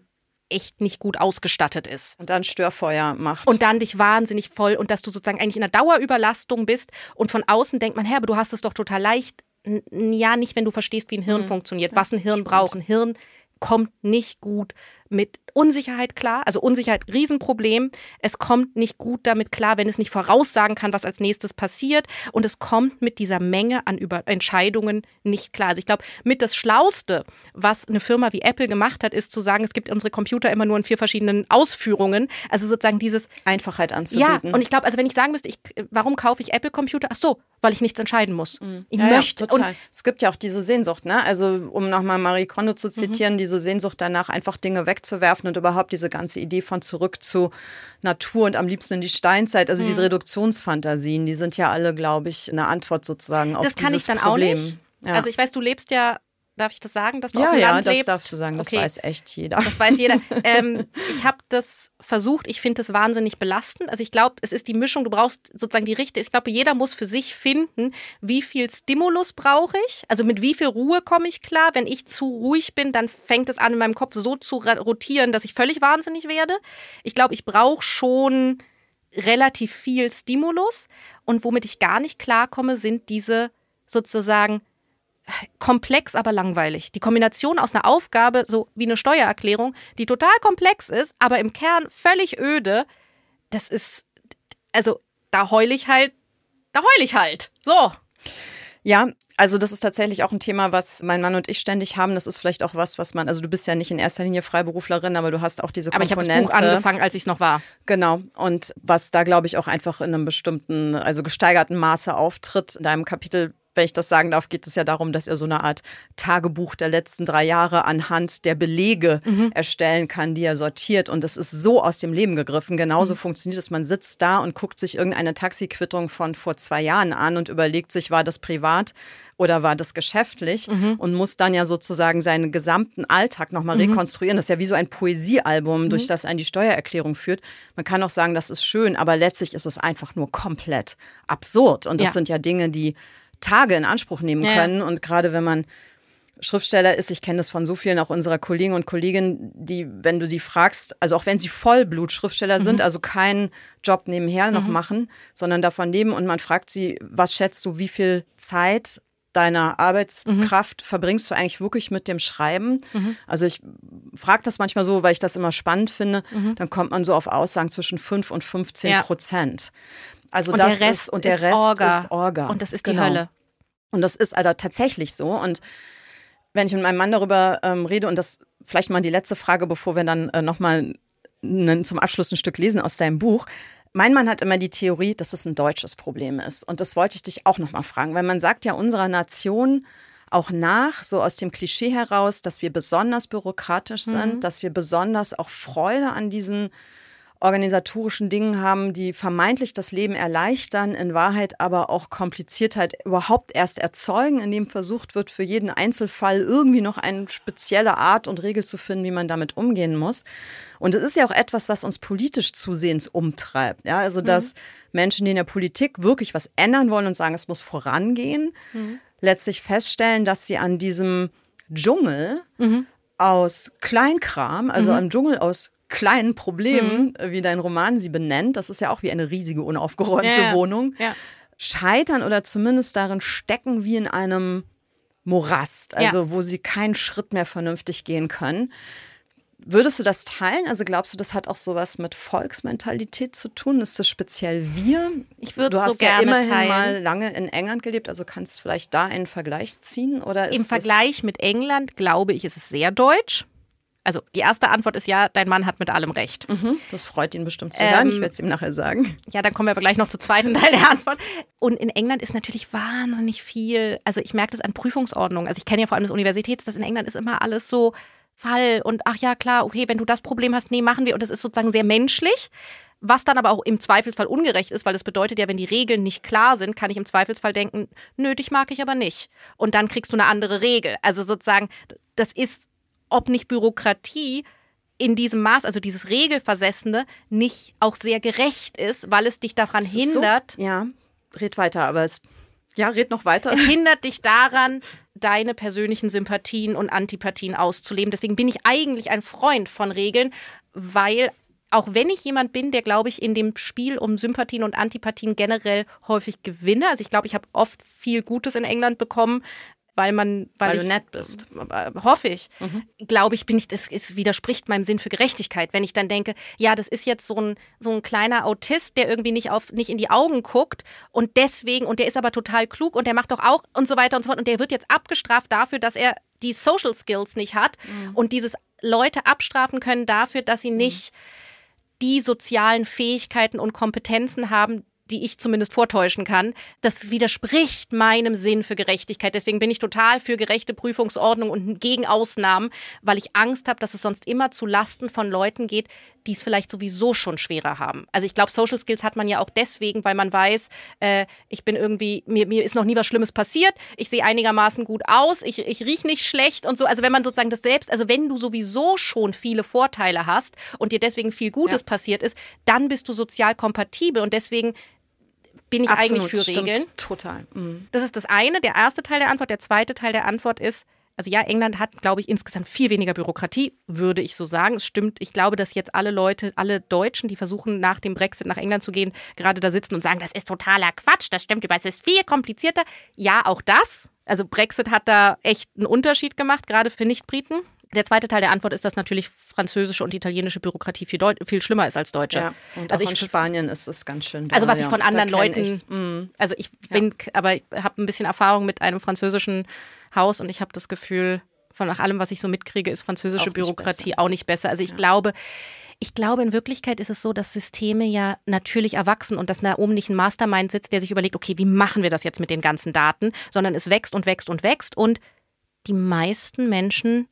S3: echt nicht gut ausgestattet ist.
S2: Und dann Störfeuer macht.
S3: Und dann dich wahnsinnig voll und dass du sozusagen eigentlich in einer Dauerüberlastung bist und von außen denkt man, Herr, aber du hast es doch total leicht ja, nicht, wenn du verstehst, wie ein Hirn mhm. funktioniert, was ein Hirn braucht. Ein Hirn kommt nicht gut mit Unsicherheit klar. Also Unsicherheit, Riesenproblem. Es kommt nicht gut damit klar, wenn es nicht voraussagen kann, was als nächstes passiert. Und es kommt mit dieser Menge an Über Entscheidungen nicht klar. Also ich glaube, mit das Schlauste, was eine Firma wie Apple gemacht hat, ist zu sagen, es gibt unsere Computer immer nur in vier verschiedenen Ausführungen. Also sozusagen dieses
S2: Einfachheit anzubieten.
S3: Ja, und ich glaube, also wenn ich sagen müsste, ich, warum kaufe ich Apple-Computer? Ach so, weil ich nichts entscheiden muss. Mhm. Ich
S2: ja, möchte. Ja, total. Und es gibt ja auch diese Sehnsucht, ne? Also um nochmal Marie Kondo zu zitieren, mhm. diese Sehnsucht danach, einfach Dinge weg wegzuwerfen und überhaupt diese ganze Idee von zurück zu Natur und am liebsten in die Steinzeit, also mhm. diese Reduktionsfantasien, die sind ja alle, glaube ich, eine Antwort sozusagen auf
S3: das
S2: dieses Problem.
S3: Das kann ich dann
S2: Problem.
S3: auch nicht. Ja. Also ich weiß, du lebst ja Darf ich das sagen, dass du
S2: ja,
S3: auf dem
S2: ja,
S3: Land
S2: das
S3: lebst?
S2: darfst du sagen. Das
S3: Okay.
S2: weiß echt jeder.
S3: Das weiß jeder. [LAUGHS] ähm, ich habe das versucht. Ich finde das wahnsinnig belastend. Also ich glaube, es ist die Mischung. Du brauchst sozusagen die richtige. Ich glaube, jeder muss für sich finden, wie viel Stimulus brauche ich. Also mit wie viel Ruhe komme ich klar. Wenn ich zu ruhig bin, dann fängt es an, in meinem Kopf so zu rotieren, dass ich völlig wahnsinnig werde. Ich glaube, ich brauche schon relativ viel Stimulus. Und womit ich gar nicht klarkomme, sind diese sozusagen komplex, aber langweilig. Die Kombination aus einer Aufgabe, so wie eine Steuererklärung, die total komplex ist, aber im Kern völlig öde, das ist, also da heul ich halt, da heul ich halt. So.
S2: Ja, also das ist tatsächlich auch ein Thema, was mein Mann und ich ständig haben. Das ist vielleicht auch was, was man, also du bist ja nicht in erster Linie Freiberuflerin, aber du hast auch diese
S3: Aber ich habe
S2: Komponente.
S3: das Buch angefangen, als ich es noch war.
S2: Genau. Und was da, glaube ich, auch einfach in einem bestimmten, also gesteigerten Maße auftritt. In deinem Kapitel, wenn ich das sagen darf, geht es ja darum, dass er so eine Art Tagebuch der letzten drei Jahre anhand der Belege erstellen kann, die er sortiert. Und das ist so aus dem Leben gegriffen. Genauso funktioniert es. Man sitzt da und guckt sich irgendeine Taxiquittung von vor zwei Jahren an und überlegt sich, war das privat oder war das geschäftlich und muss dann ja sozusagen seinen gesamten Alltag nochmal rekonstruieren. Das ist ja wie so ein Poesiealbum, durch das einen die Steuererklärung führt. Man kann auch sagen, das ist schön, aber letztlich ist es einfach nur komplett absurd. Und das
S3: Ja.
S2: sind ja Dinge, die Tage in Anspruch nehmen
S3: Ja.
S2: können. Und gerade wenn man Schriftsteller ist, ich kenne das von so vielen auch unserer Kollegen und Kolleginnen, die, wenn du sie fragst, also auch wenn sie Vollblut-Schriftsteller sind, also keinen Job nebenher noch machen, sondern davon leben und man fragt sie, was schätzt du, wie viel Zeit deiner Arbeitskraft verbringst du eigentlich wirklich mit dem Schreiben? Also ich frage das manchmal so, weil ich das immer spannend finde, dann kommt man so auf Aussagen zwischen 5 und 15
S3: Ja.
S2: Prozent. Also
S3: Und
S2: das
S3: der Rest
S2: ist, und der
S3: ist
S2: Rest
S3: Orga.
S2: ist Orga.
S3: Und das ist die
S2: Genau.
S3: Hölle.
S2: Und das ist also tatsächlich so. Und wenn ich mit meinem Mann darüber ähm, rede, und das vielleicht mal die letzte Frage, bevor wir dann äh, nochmal zum Abschluss ein Stück lesen aus deinem Buch. Mein Mann hat immer die Theorie, dass es ein deutsches Problem ist. Und das wollte ich dich auch nochmal fragen, weil man sagt ja unserer Nation auch nach, so aus dem Klischee heraus, dass wir besonders bürokratisch sind, dass wir besonders auch Freude an diesen organisatorischen Dingen haben, die vermeintlich das Leben erleichtern, in Wahrheit aber auch Kompliziertheit überhaupt erst erzeugen, indem versucht wird, für jeden Einzelfall irgendwie noch eine spezielle Art und Regel zu finden, wie man damit umgehen muss. Und es ist ja auch etwas, was uns politisch zusehends umtreibt. Ja, also dass Menschen, die in der Politik wirklich was ändern wollen und sagen, es muss vorangehen, letztlich feststellen, dass sie an diesem Dschungel aus Kleinkram, also einem Dschungel aus kleinen Problemen, wie dein Roman sie benennt, das ist ja auch wie eine riesige, unaufgeräumte
S3: Ja, ja.
S2: Wohnung,
S3: Ja.
S2: scheitern oder zumindest darin stecken wie in einem Morast, also wo sie keinen Schritt mehr vernünftig gehen können. Würdest du das teilen? Also glaubst du, das hat auch sowas mit Volksmentalität zu tun? Ist das speziell wir?
S3: Ich würde
S2: Du
S3: es so
S2: hast ja
S3: gerne
S2: immerhin
S3: teilen.
S2: mal lange in England gelebt, also kannst du vielleicht da einen Vergleich ziehen? Oder
S3: Im Vergleich mit England glaube ich, ist es sehr deutsch. Also die erste Antwort ist ja, dein Mann hat mit allem recht.
S2: Mhm, das freut ihn bestimmt zu
S3: Ähm.
S2: Ich werde es ihm nachher sagen.
S3: Ja, dann kommen wir aber gleich noch zum zweiten [LAUGHS] Teil der Antwort. Und in England ist natürlich wahnsinnig viel, also ich merke das an Prüfungsordnungen. Also ich kenne ja vor allem das Universitäts, das in England ist immer alles so Fall und ach ja, klar, okay, wenn du das Problem hast, nee, machen wir. Und das ist sozusagen sehr menschlich. Was dann aber auch im Zweifelsfall ungerecht ist, weil das bedeutet ja, wenn die Regeln nicht klar sind, kann ich im Zweifelsfall denken, nötig mag ich aber nicht. Und dann kriegst du eine andere Regel. Also sozusagen, das ist, ob nicht Bürokratie in diesem Maß, also dieses Regelversessene, nicht auch sehr gerecht ist, weil es dich daran
S2: Es
S3: hindert,
S2: So, ja, red weiter, aber es. Ja, red noch weiter.
S3: es hindert dich daran, deine persönlichen Sympathien und Antipathien auszuleben. Deswegen bin ich eigentlich ein Freund von Regeln, weil auch wenn ich jemand bin, der, glaube ich, in dem Spiel um Sympathien und Antipathien generell häufig gewinne, also ich glaube, ich habe oft viel Gutes in England bekommen, weil man, weil,
S2: Weil
S3: ich,
S2: du nett bist.
S3: äh, hoffe ich, glaube ich, bin ich, das es widerspricht meinem Sinn für Gerechtigkeit, wenn ich dann denke, ja, das ist jetzt so ein, so ein kleiner Autist, der irgendwie nicht auf, nicht in die Augen guckt und deswegen, und der ist aber total klug und der macht doch auch und so weiter und so fort und der wird jetzt abgestraft dafür, dass er die Social Skills nicht hat und dieses Leute abstrafen können dafür, dass sie nicht die sozialen Fähigkeiten und Kompetenzen haben, die ich zumindest vortäuschen kann, das widerspricht meinem Sinn für Gerechtigkeit. Deswegen bin ich total für gerechte Prüfungsordnung und gegen Ausnahmen, weil ich Angst habe, dass es sonst immer zu Lasten von Leuten geht, die es vielleicht sowieso schon schwerer haben. Also ich glaube, Social Skills hat man ja auch deswegen, weil man weiß, äh, ich bin irgendwie, mir, mir ist noch nie was Schlimmes passiert, ich sehe einigermaßen gut aus, ich, ich rieche nicht schlecht und so. Also wenn man sozusagen das selbst, also wenn du sowieso schon viele Vorteile hast und dir deswegen viel Gutes ja. passiert ist, dann bist du sozial kompatibel und deswegen bin ich Absolut, eigentlich für stimmt, Regeln.
S2: Total.
S3: Mhm. Das ist das eine, der erste Teil der Antwort. Der zweite Teil der Antwort ist, also ja, England hat, glaube ich, insgesamt viel weniger Bürokratie, würde ich so sagen. Es stimmt, ich glaube, dass jetzt alle Leute, alle Deutschen, die versuchen, nach dem Brexit nach England zu gehen, gerade da sitzen und sagen, das ist totaler Quatsch, das stimmt überhaupt, es ist viel komplizierter. Ja, auch das. Also Brexit hat da echt einen Unterschied gemacht, gerade für Nicht-Briten. Der zweite Teil der Antwort ist, dass natürlich französische und italienische Bürokratie viel, viel schlimmer ist als deutsche. Ja,
S2: und also ich, in Spanien ist es ganz schön.
S3: Da, also was ich von anderen Leuten, mm, also ich bin, ja. aber ich habe ein bisschen Erfahrung mit einem französischen Haus und ich habe das Gefühl, von nach allem, was ich so mitkriege, ist französische auch Bürokratie auch nicht besser. Also ich glaube, ich glaube, in Wirklichkeit ist es so, dass Systeme ja natürlich erwachsen und dass da oben nicht ein Mastermind sitzt, der sich überlegt, okay, wie machen wir das jetzt mit den ganzen Daten, sondern es wächst und wächst und wächst und die meisten Menschen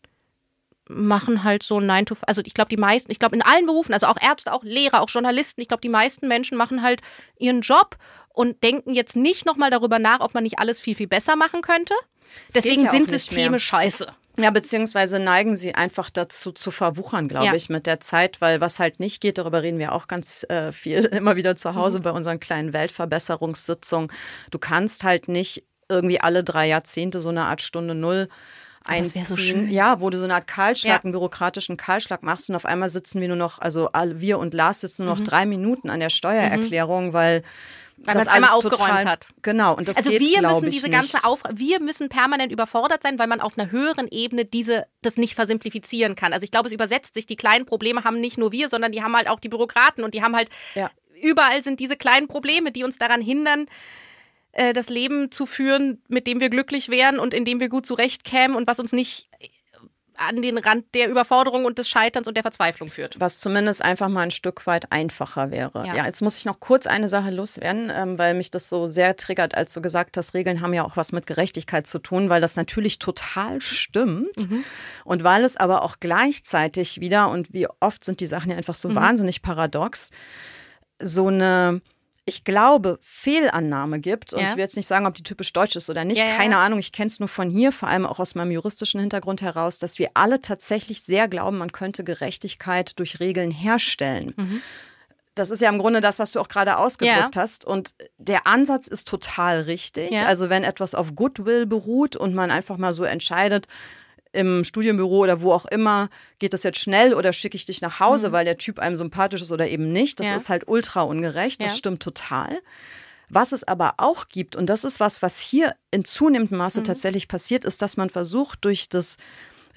S3: machen halt so 9 to also ich glaube die meisten, ich glaube in allen Berufen, also auch Ärzte, auch Lehrer, auch Journalisten, ich glaube die meisten Menschen machen halt ihren Job und denken jetzt nicht nochmal darüber nach, ob man nicht alles viel, viel besser machen könnte. Das Deswegen ja sind Systeme mehr. scheiße.
S2: Ja, beziehungsweise neigen sie einfach dazu zu verwuchern, glaube ja. ich, mit der Zeit, weil was halt nicht geht, darüber reden wir auch ganz äh, viel [LAUGHS] immer wieder zu Hause mhm. bei unseren kleinen Weltverbesserungssitzungen. Du kannst halt nicht irgendwie alle drei Jahrzehnte so eine Art Stunde Null einziehen. So schön. Ja, wo du so eine Art Kahlschlag, ja. einen bürokratischen Kahlschlag machst und auf einmal sitzen wir nur noch, also wir und Lars sitzen nur noch mhm. drei Minuten an der Steuererklärung, mhm. weil
S3: weil man es einmal aufgeräumt total, hat.
S2: Genau.
S3: Und das also geht, wir müssen diese ganze Auf, wir müssen permanent überfordert sein, weil man auf einer höheren Ebene diese das nicht versimplifizieren kann. Also ich glaube, es übersetzt sich. Die kleinen Probleme haben nicht nur wir, sondern die haben halt auch die Bürokraten und die haben halt ja. überall sind diese kleinen Probleme, die uns daran hindern, äh, das Leben zu führen, mit dem wir glücklich wären und in dem wir gut zurechtkämen und was uns nicht äh, an den Rand der Überforderung und des Scheiterns und der Verzweiflung führt.
S2: Was zumindest einfach mal ein Stück weit einfacher wäre. Ja, ja jetzt muss ich noch kurz eine Sache loswerden, ähm, weil mich das so sehr triggert, als du gesagt hast, Regeln haben ja auch was mit Gerechtigkeit zu tun, weil das natürlich total stimmt. Mhm. Und weil es aber auch gleichzeitig wieder, und wie oft sind die Sachen ja einfach so mhm. wahnsinnig paradox, so eine ich glaube, Fehlannahme gibt. Und ja. ich will jetzt nicht sagen, ob die typisch deutsch ist oder nicht. Ja, Keine ja. Ahnung, ich kenne es nur von hier, vor allem auch aus meinem juristischen Hintergrund heraus, dass wir alle tatsächlich sehr glauben, man könnte Gerechtigkeit durch Regeln herstellen. Mhm. Das ist ja im Grunde das, was du auch gerade ausgedrückt hast. Und der Ansatz ist total richtig. Also wenn etwas auf Goodwill beruht und man einfach mal so entscheidet, im Studienbüro oder wo auch immer, geht das jetzt schnell oder schicke ich dich nach Hause, mhm. weil der Typ einem sympathisch ist oder eben nicht. Das ja. ist halt ultra ungerecht, das ja. stimmt total. Was es aber auch gibt, und das ist was, was hier in zunehmendem Maße mhm. tatsächlich passiert, ist, dass man versucht, durch das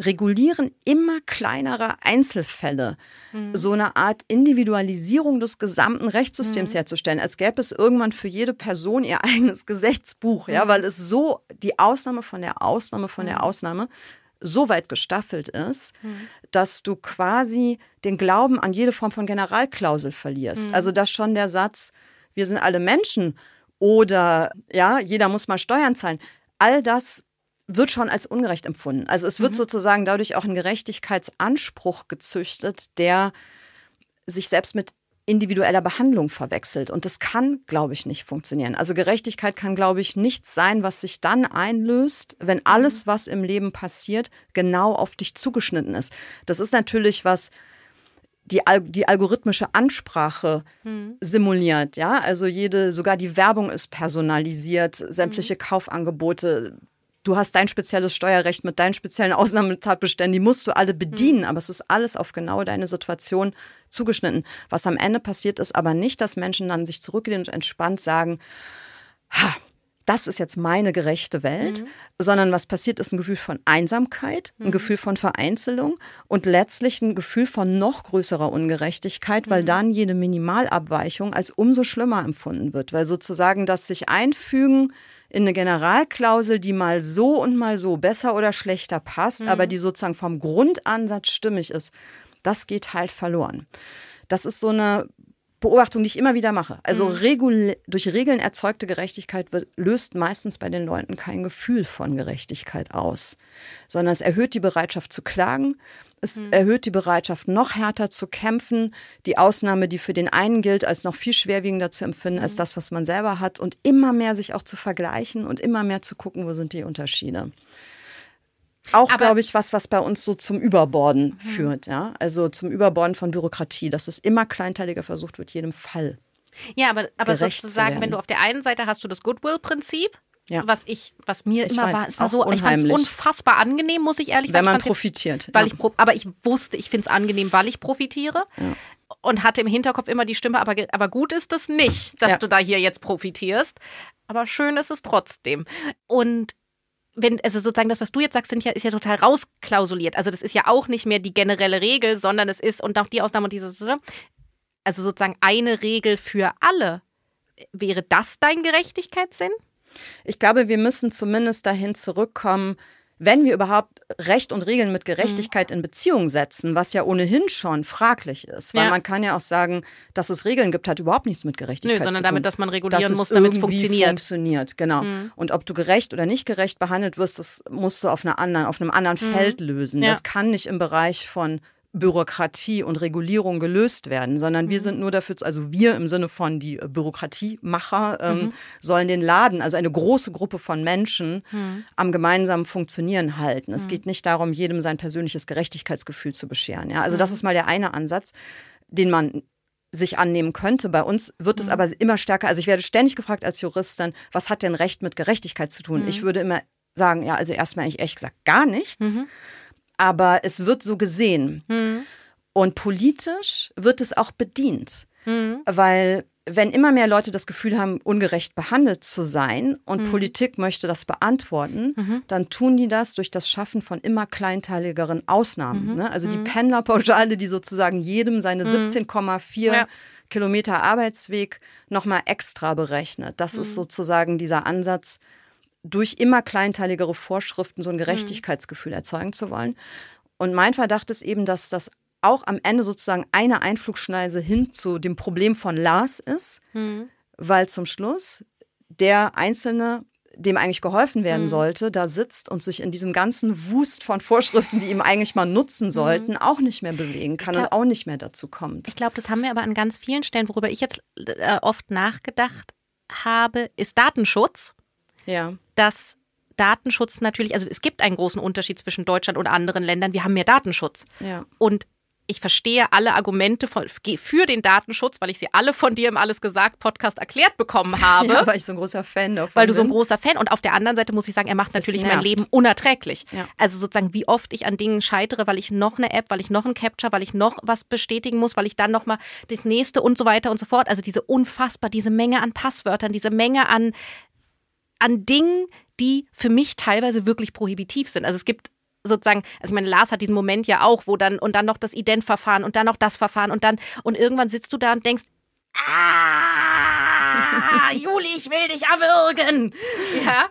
S2: Regulieren immer kleinerer Einzelfälle mhm. so eine Art Individualisierung des gesamten Rechtssystems mhm. herzustellen, als gäbe es irgendwann für jede Person ihr [LAUGHS] eigenes Gesetzbuch, ja, mhm. weil es so die Ausnahme von der Ausnahme von der mhm. Ausnahme so weit gestaffelt ist, mhm. dass du quasi den Glauben an jede Form von Generalklausel verlierst. Mhm. Also dass schon der Satz, wir sind alle Menschen oder ja, jeder muss mal Steuern zahlen, all das wird schon als ungerecht empfunden. Also es wird mhm. sozusagen dadurch auch ein Gerechtigkeitsanspruch gezüchtet, der sich selbst mit individueller Behandlung verwechselt. Und das kann, glaube ich, nicht funktionieren. Also Gerechtigkeit kann, glaube ich, nichts sein, was sich dann einlöst, wenn mhm. alles, was im Leben passiert, genau auf dich zugeschnitten ist. Das ist natürlich was, die, die algorithmische Ansprache hm. simuliert, ja. Also jede, sogar die Werbung ist personalisiert, sämtliche hm. Kaufangebote du hast dein spezielles Steuerrecht mit deinen speziellen [LAUGHS] Ausnahmetatbeständen, die musst du alle bedienen, mhm. aber es ist alles auf genau deine Situation zugeschnitten. Was am Ende passiert ist aber nicht, dass Menschen dann sich zurücklehnen und entspannt sagen, ha, das ist jetzt meine gerechte Welt, mhm. sondern was passiert ist ein Gefühl von Einsamkeit, ein mhm. Gefühl von Vereinzelung und letztlich ein Gefühl von noch größerer Ungerechtigkeit, weil mhm. dann jede Minimalabweichung als umso schlimmer empfunden wird, weil sozusagen das sich einfügen in eine Generalklausel, die mal so und mal so besser oder schlechter passt, mhm. aber die sozusagen vom Grundansatz stimmig ist, das geht halt verloren. Das ist so eine Beobachtung, die ich immer wieder mache. Also Regul durch Regeln erzeugte Gerechtigkeit wird, löst meistens bei den Leuten kein Gefühl von Gerechtigkeit aus, sondern es erhöht die Bereitschaft zu klagen. Es mhm. erhöht die Bereitschaft, noch härter zu kämpfen. Die Ausnahme, die für den einen gilt, als noch viel schwerwiegender zu empfinden mhm. als das, was man selber hat. Und immer mehr sich auch zu vergleichen und immer mehr zu gucken, wo sind die Unterschiede. Auch, glaube ich, was, was bei uns so zum Überborden mhm. führt. Ja? Also zum Überborden von Bürokratie, dass es immer kleinteiliger versucht wird, jedem Fall.
S3: Ja, aber, aber sozusagen, wenn du auf der einen Seite hast du das Goodwill-Prinzip, ja. was ich, was mir ich immer weiß, war, es war so, ich fand es unfassbar angenehm, muss ich ehrlich
S2: Wenn
S3: sagen.
S2: Wenn man profitiert.
S3: Weil ja. ich, aber ich wusste, ich finde es angenehm, weil ich profitiere. Ja. Und hatte im Hinterkopf immer die Stimme, aber, aber gut ist es nicht, dass du da hier jetzt profitierst. Aber schön ist es trotzdem. Und wenn, also sozusagen das, was du jetzt sagst, ja, ist ja total rausklausuliert. Also das ist ja auch nicht mehr die generelle Regel, sondern es ist, und auch die Ausnahme und diese, also sozusagen eine Regel für alle. Wäre das dein Gerechtigkeitssinn?
S2: Ich glaube, wir müssen zumindest dahin zurückkommen, wenn wir überhaupt Recht und Regeln mit Gerechtigkeit mhm. in Beziehung setzen, was ja ohnehin schon fraglich ist. Weil ja. man kann ja auch sagen, dass es Regeln gibt, hat überhaupt nichts mit Gerechtigkeit Nö,
S3: sondern
S2: zu tun.
S3: damit, dass man regulieren dass muss, damit es funktioniert.
S2: funktioniert. Genau. Mhm. Und ob du gerecht oder nicht gerecht behandelt wirst, das musst du auf, einer anderen, auf einem anderen mhm. Feld lösen. Ja. Das kann nicht im Bereich von Bürokratie und Regulierung gelöst werden, sondern mhm. wir sind nur dafür, also wir im Sinne von die Bürokratiemacher ähm, mhm. sollen den Laden, also eine große Gruppe von Menschen mhm. am gemeinsamen Funktionieren halten. Es mhm. geht nicht darum, jedem sein persönliches Gerechtigkeitsgefühl zu bescheren. Ja? Also das mhm. ist mal der eine Ansatz, den man sich annehmen könnte. Bei uns wird es mhm. aber immer stärker. Also ich werde ständig gefragt als Juristin, was hat denn Recht mit Gerechtigkeit zu tun? Ich würde immer sagen, ja, also erstmal eigentlich echt gesagt gar nichts aber es wird so gesehen. Mhm. Und politisch wird es auch bedient, mhm. weil wenn immer mehr Leute das Gefühl haben, ungerecht behandelt zu sein und mhm. Politik möchte das beantworten, mhm. dann tun die das durch das Schaffen von immer kleinteiligeren Ausnahmen. Mhm. Ne? Also die mhm. Pendlerpauschale, die sozusagen jedem seine 17,4 mhm. ja. Kilometer Arbeitsweg nochmal extra berechnet. Das ist mhm. sozusagen dieser Ansatz, durch immer kleinteiligere Vorschriften so ein mhm. Gerechtigkeitsgefühl erzeugen zu wollen. Und mein Verdacht ist eben, dass das auch am Ende sozusagen eine Einflugschneise hin zu dem Problem von Lars ist, mhm. weil zum Schluss der Einzelne, dem eigentlich geholfen werden mhm. sollte, da sitzt und sich in diesem ganzen Wust von Vorschriften, die ihm eigentlich mal nutzen mhm. sollten, mhm. auch nicht mehr bewegen kann glaub, und auch nicht mehr dazu kommt.
S3: Ich glaube, das haben wir aber an ganz vielen Stellen, worüber ich jetzt äh, oft nachgedacht habe, ist Datenschutz.
S2: Ja
S3: dass Datenschutz natürlich, also es gibt einen großen Unterschied zwischen Deutschland und anderen Ländern. Wir haben mehr Datenschutz.
S2: Ja.
S3: Und ich verstehe alle Argumente für den Datenschutz, weil ich sie alle von dir im Alles gesagt Podcast erklärt bekommen [LAUGHS] habe. Ja,
S2: weil ich so ein großer Fan davon
S3: Weil du so ein großer Fan und auf der anderen Seite muss ich sagen, er macht natürlich mein Leben unerträglich. Ja. Also sozusagen, wie oft ich an Dingen scheitere, weil ich noch eine App, weil ich noch ein Capture, weil ich noch was bestätigen muss, weil ich dann nochmal das nächste und so weiter und so fort. Also diese unfassbar, diese Menge an Passwörtern, diese Menge an an Dingen, die für mich teilweise wirklich prohibitiv sind. Also es gibt sozusagen, also ich meine, Lars hat diesen Moment ja auch, wo dann und dann noch das Identverfahren und dann noch das Verfahren und dann und irgendwann sitzt du da und denkst, ah, [LAUGHS] Juli, ich will dich erwürgen. Ja,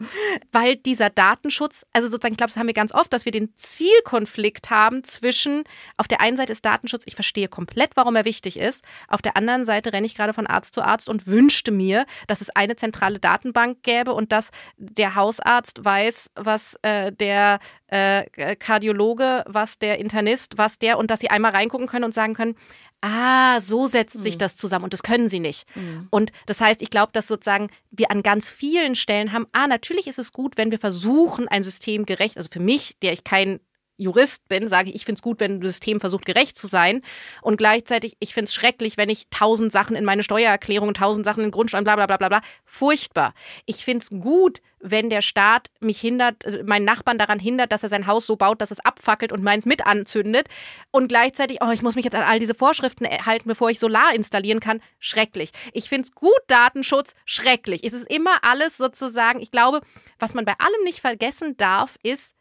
S3: weil dieser Datenschutz, also sozusagen, ich glaube, das haben wir ganz oft, dass wir den Zielkonflikt haben zwischen, auf der einen Seite ist Datenschutz, ich verstehe komplett, warum er wichtig ist, auf der anderen Seite renne ich gerade von Arzt zu Arzt und wünschte mir, dass es eine zentrale Datenbank gäbe und dass der Hausarzt weiß, was äh, der äh, Kardiologe, was der Internist, was der und dass sie einmal reingucken können und sagen können, ah, so setzt mhm. sich das zusammen und das können sie nicht. Mhm. Und das heißt, ich glaube, dass sozusagen wir an ganz vielen Stellen haben, ah, natürlich ist es gut, wenn wir versuchen, ein System gerecht, also für mich, der ich kein Jurist bin, sage ich, ich finde es gut, wenn ein System versucht, gerecht zu sein. Und gleichzeitig, ich finde es schrecklich, wenn ich tausend Sachen in meine Steuererklärung, tausend Sachen in Grundsteuern, bla bla bla bla bla. Furchtbar. Ich finde es gut, wenn der Staat mich hindert, äh, meinen Nachbarn daran hindert, dass er sein Haus so baut, dass es abfackelt und meins mit anzündet. Und gleichzeitig, oh, ich muss mich jetzt an all diese Vorschriften halten, bevor ich Solar installieren kann. Schrecklich. Ich finde es gut, Datenschutz, schrecklich. Es ist immer alles sozusagen, ich glaube, was man bei allem nicht vergessen darf, ist,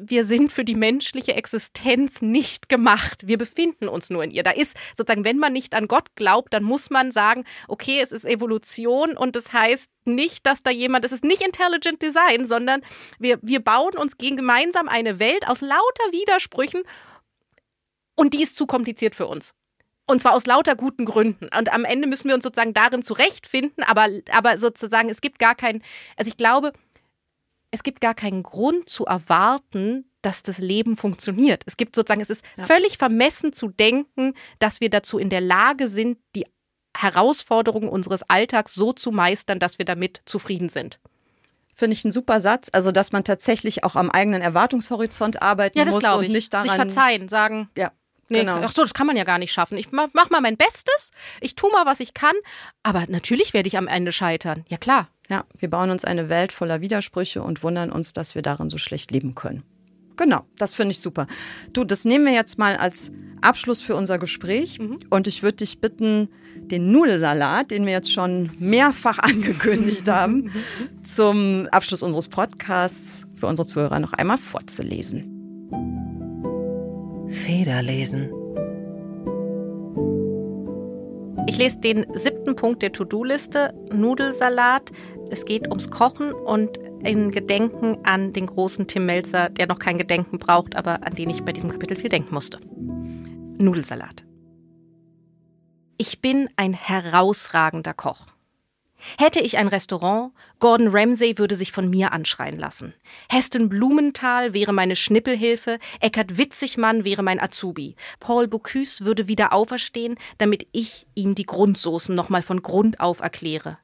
S3: wir sind für die menschliche Existenz nicht gemacht. Wir befinden uns nur in ihr. Da ist sozusagen, wenn man nicht an Gott glaubt, dann muss man sagen, okay, es ist Evolution und das heißt nicht, dass da jemand, es ist nicht Intelligent Design, sondern wir, wir bauen uns gegen gemeinsam eine Welt aus lauter Widersprüchen und die ist zu kompliziert für uns. Und zwar aus lauter guten Gründen. Und am Ende müssen wir uns sozusagen darin zurechtfinden, aber, aber sozusagen, es gibt gar keinen, also ich glaube, es gibt gar keinen Grund zu erwarten, dass das Leben funktioniert. Es gibt sozusagen, es ist ja. völlig vermessen zu denken, dass wir dazu in der Lage sind, die Herausforderungen unseres Alltags so zu meistern, dass wir damit zufrieden sind.
S2: Finde ich ein super Satz. Also, dass man tatsächlich auch am eigenen Erwartungshorizont arbeiten
S3: ja, das
S2: muss
S3: und
S2: ich. nicht daran.
S3: Sich verzeihen, sagen.
S2: Ja.
S3: Nee, genau. ach so, das kann man ja gar nicht schaffen. Ich mach, mach mal mein Bestes, ich tue mal, was ich kann, aber natürlich werde ich am Ende scheitern. Ja, klar.
S2: Ja, wir bauen uns eine Welt voller Widersprüche und wundern uns, dass wir darin so schlecht leben können. Genau, das finde ich super. Du, das nehmen wir jetzt mal als Abschluss für unser Gespräch. Mhm. Und ich würde dich bitten, den Nudelsalat, den wir jetzt schon mehrfach [LAUGHS] angekündigt [LAUGHS] haben, zum Abschluss unseres Podcasts für unsere Zuhörer noch einmal vorzulesen.
S1: Federlesen.
S3: Ich lese den siebten Punkt der To-Do-Liste, Nudelsalat. Es geht ums Kochen und in Gedenken an den großen Tim Melzer, der noch kein Gedenken braucht, aber an den ich bei diesem Kapitel viel denken musste. Nudelsalat. Ich bin ein herausragender Koch. Hätte ich ein Restaurant, Gordon Ramsay würde sich von mir anschreien lassen. Heston Blumenthal wäre meine Schnippelhilfe, Eckhard Witzigmann wäre mein Azubi. Paul Bocuse würde wieder auferstehen, damit ich ihm die Grundsoßen nochmal von Grund auf erkläre.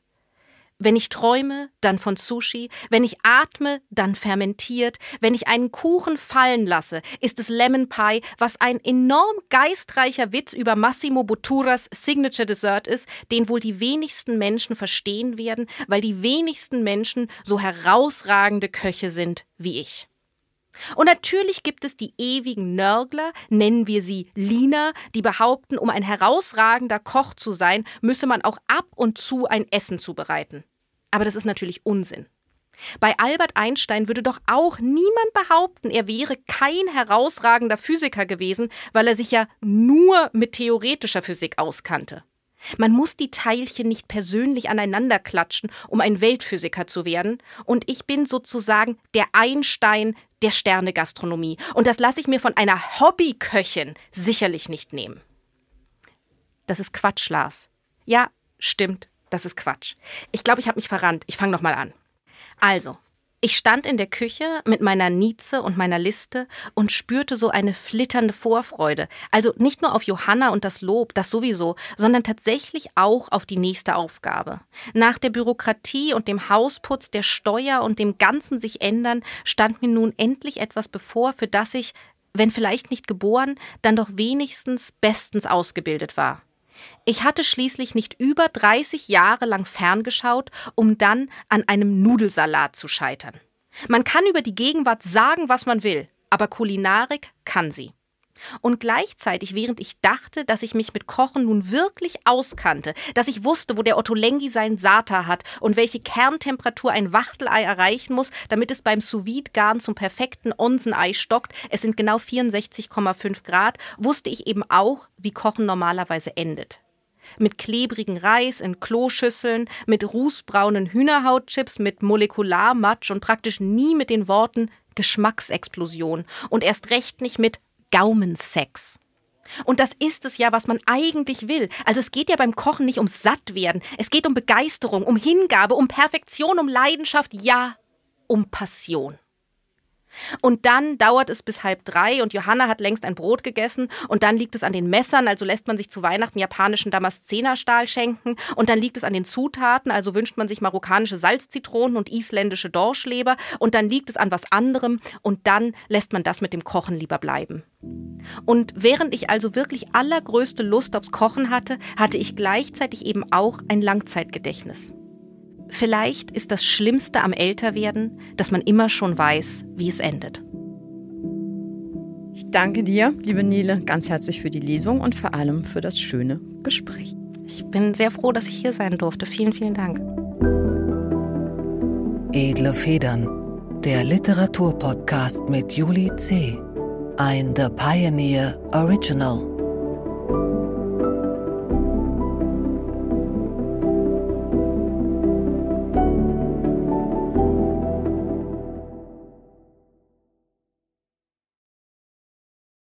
S3: Wenn ich träume, dann von Sushi. Wenn ich atme, dann fermentiert. Wenn ich einen Kuchen fallen lasse, ist es Lemon Pie, was ein enorm geistreicher Witz über Massimo Botturas Signature Dessert ist, den wohl die wenigsten Menschen verstehen werden, weil die wenigsten Menschen so herausragende Köche sind wie ich. Und natürlich gibt es die ewigen Nörgler, nennen wir sie Lina, die behaupten, um ein herausragender Koch zu sein, müsse man auch ab und zu ein Essen zubereiten. Aber das ist natürlich Unsinn. Bei Albert Einstein würde doch auch niemand behaupten, er wäre kein herausragender Physiker gewesen, weil er sich ja nur mit theoretischer Physik auskannte. Man muss die Teilchen nicht persönlich aneinander klatschen, um ein Weltphysiker zu werden. Und ich bin sozusagen der Einstein der Sternegastronomie. Und das lasse ich mir von einer Hobbyköchin sicherlich nicht nehmen. Das ist Quatsch, Lars. Ja, stimmt, das ist Quatsch. Ich glaube, ich habe mich verrannt. Ich fange nochmal an. Also, ich stand in der Küche mit meiner Nieze und meiner Liste und spürte so eine flitternde Vorfreude. Also nicht nur auf Johanna und das Lob, das sowieso, sondern tatsächlich auch auf die nächste Aufgabe. Nach der Bürokratie und dem Hausputz, der Steuer und dem ganzen sich ändern, stand mir nun endlich etwas bevor, für das ich, wenn vielleicht nicht geboren, dann doch wenigstens bestens ausgebildet war. Ich hatte schließlich nicht über 30 Jahre lang ferngeschaut, um dann an einem Nudelsalat zu scheitern. Man kann über die Gegenwart sagen, was man will, aber Kulinarik kann sie. Und gleichzeitig, während ich dachte, dass ich mich mit Kochen nun wirklich auskannte, dass ich wusste, wo der Ottolenghi seinen Sata hat und welche Kerntemperatur ein Wachtelei erreichen muss, damit es beim sous garn zum perfekten Onsenei stockt, es sind genau 64,5 Grad, wusste ich eben auch, wie Kochen normalerweise endet. Mit klebrigen Reis in Kloschüsseln, mit rußbraunen Hühnerhautchips, mit Molekularmatsch und praktisch nie mit den Worten Geschmacksexplosion. Und erst recht nicht mit Gaumensex. Und das ist es ja, was man eigentlich will. Also es geht ja beim Kochen nicht ums Sattwerden, es geht um Begeisterung, um Hingabe, um Perfektion, um Leidenschaft, ja, um Passion. Und dann dauert es bis halb drei und Johanna hat längst ein Brot gegessen und dann liegt es an den Messern, also lässt man sich zu Weihnachten japanischen Damaszenerstahl schenken und dann liegt es an den Zutaten, also wünscht man sich marokkanische Salzzitronen und isländische Dorschleber und dann liegt es an was anderem und dann lässt man das mit dem Kochen lieber bleiben. Und während ich also wirklich allergrößte Lust aufs Kochen hatte, hatte ich gleichzeitig eben auch ein Langzeitgedächtnis. Vielleicht ist das Schlimmste am Älterwerden, dass man immer schon weiß, wie es endet.
S2: Ich danke dir, liebe Nele, ganz herzlich für die Lesung und vor allem für das schöne Gespräch.
S3: Ich bin sehr froh, dass ich hier sein durfte. Vielen, vielen Dank.
S1: Edle Federn, der Literaturpodcast mit Julie C. Ein The Pioneer Original.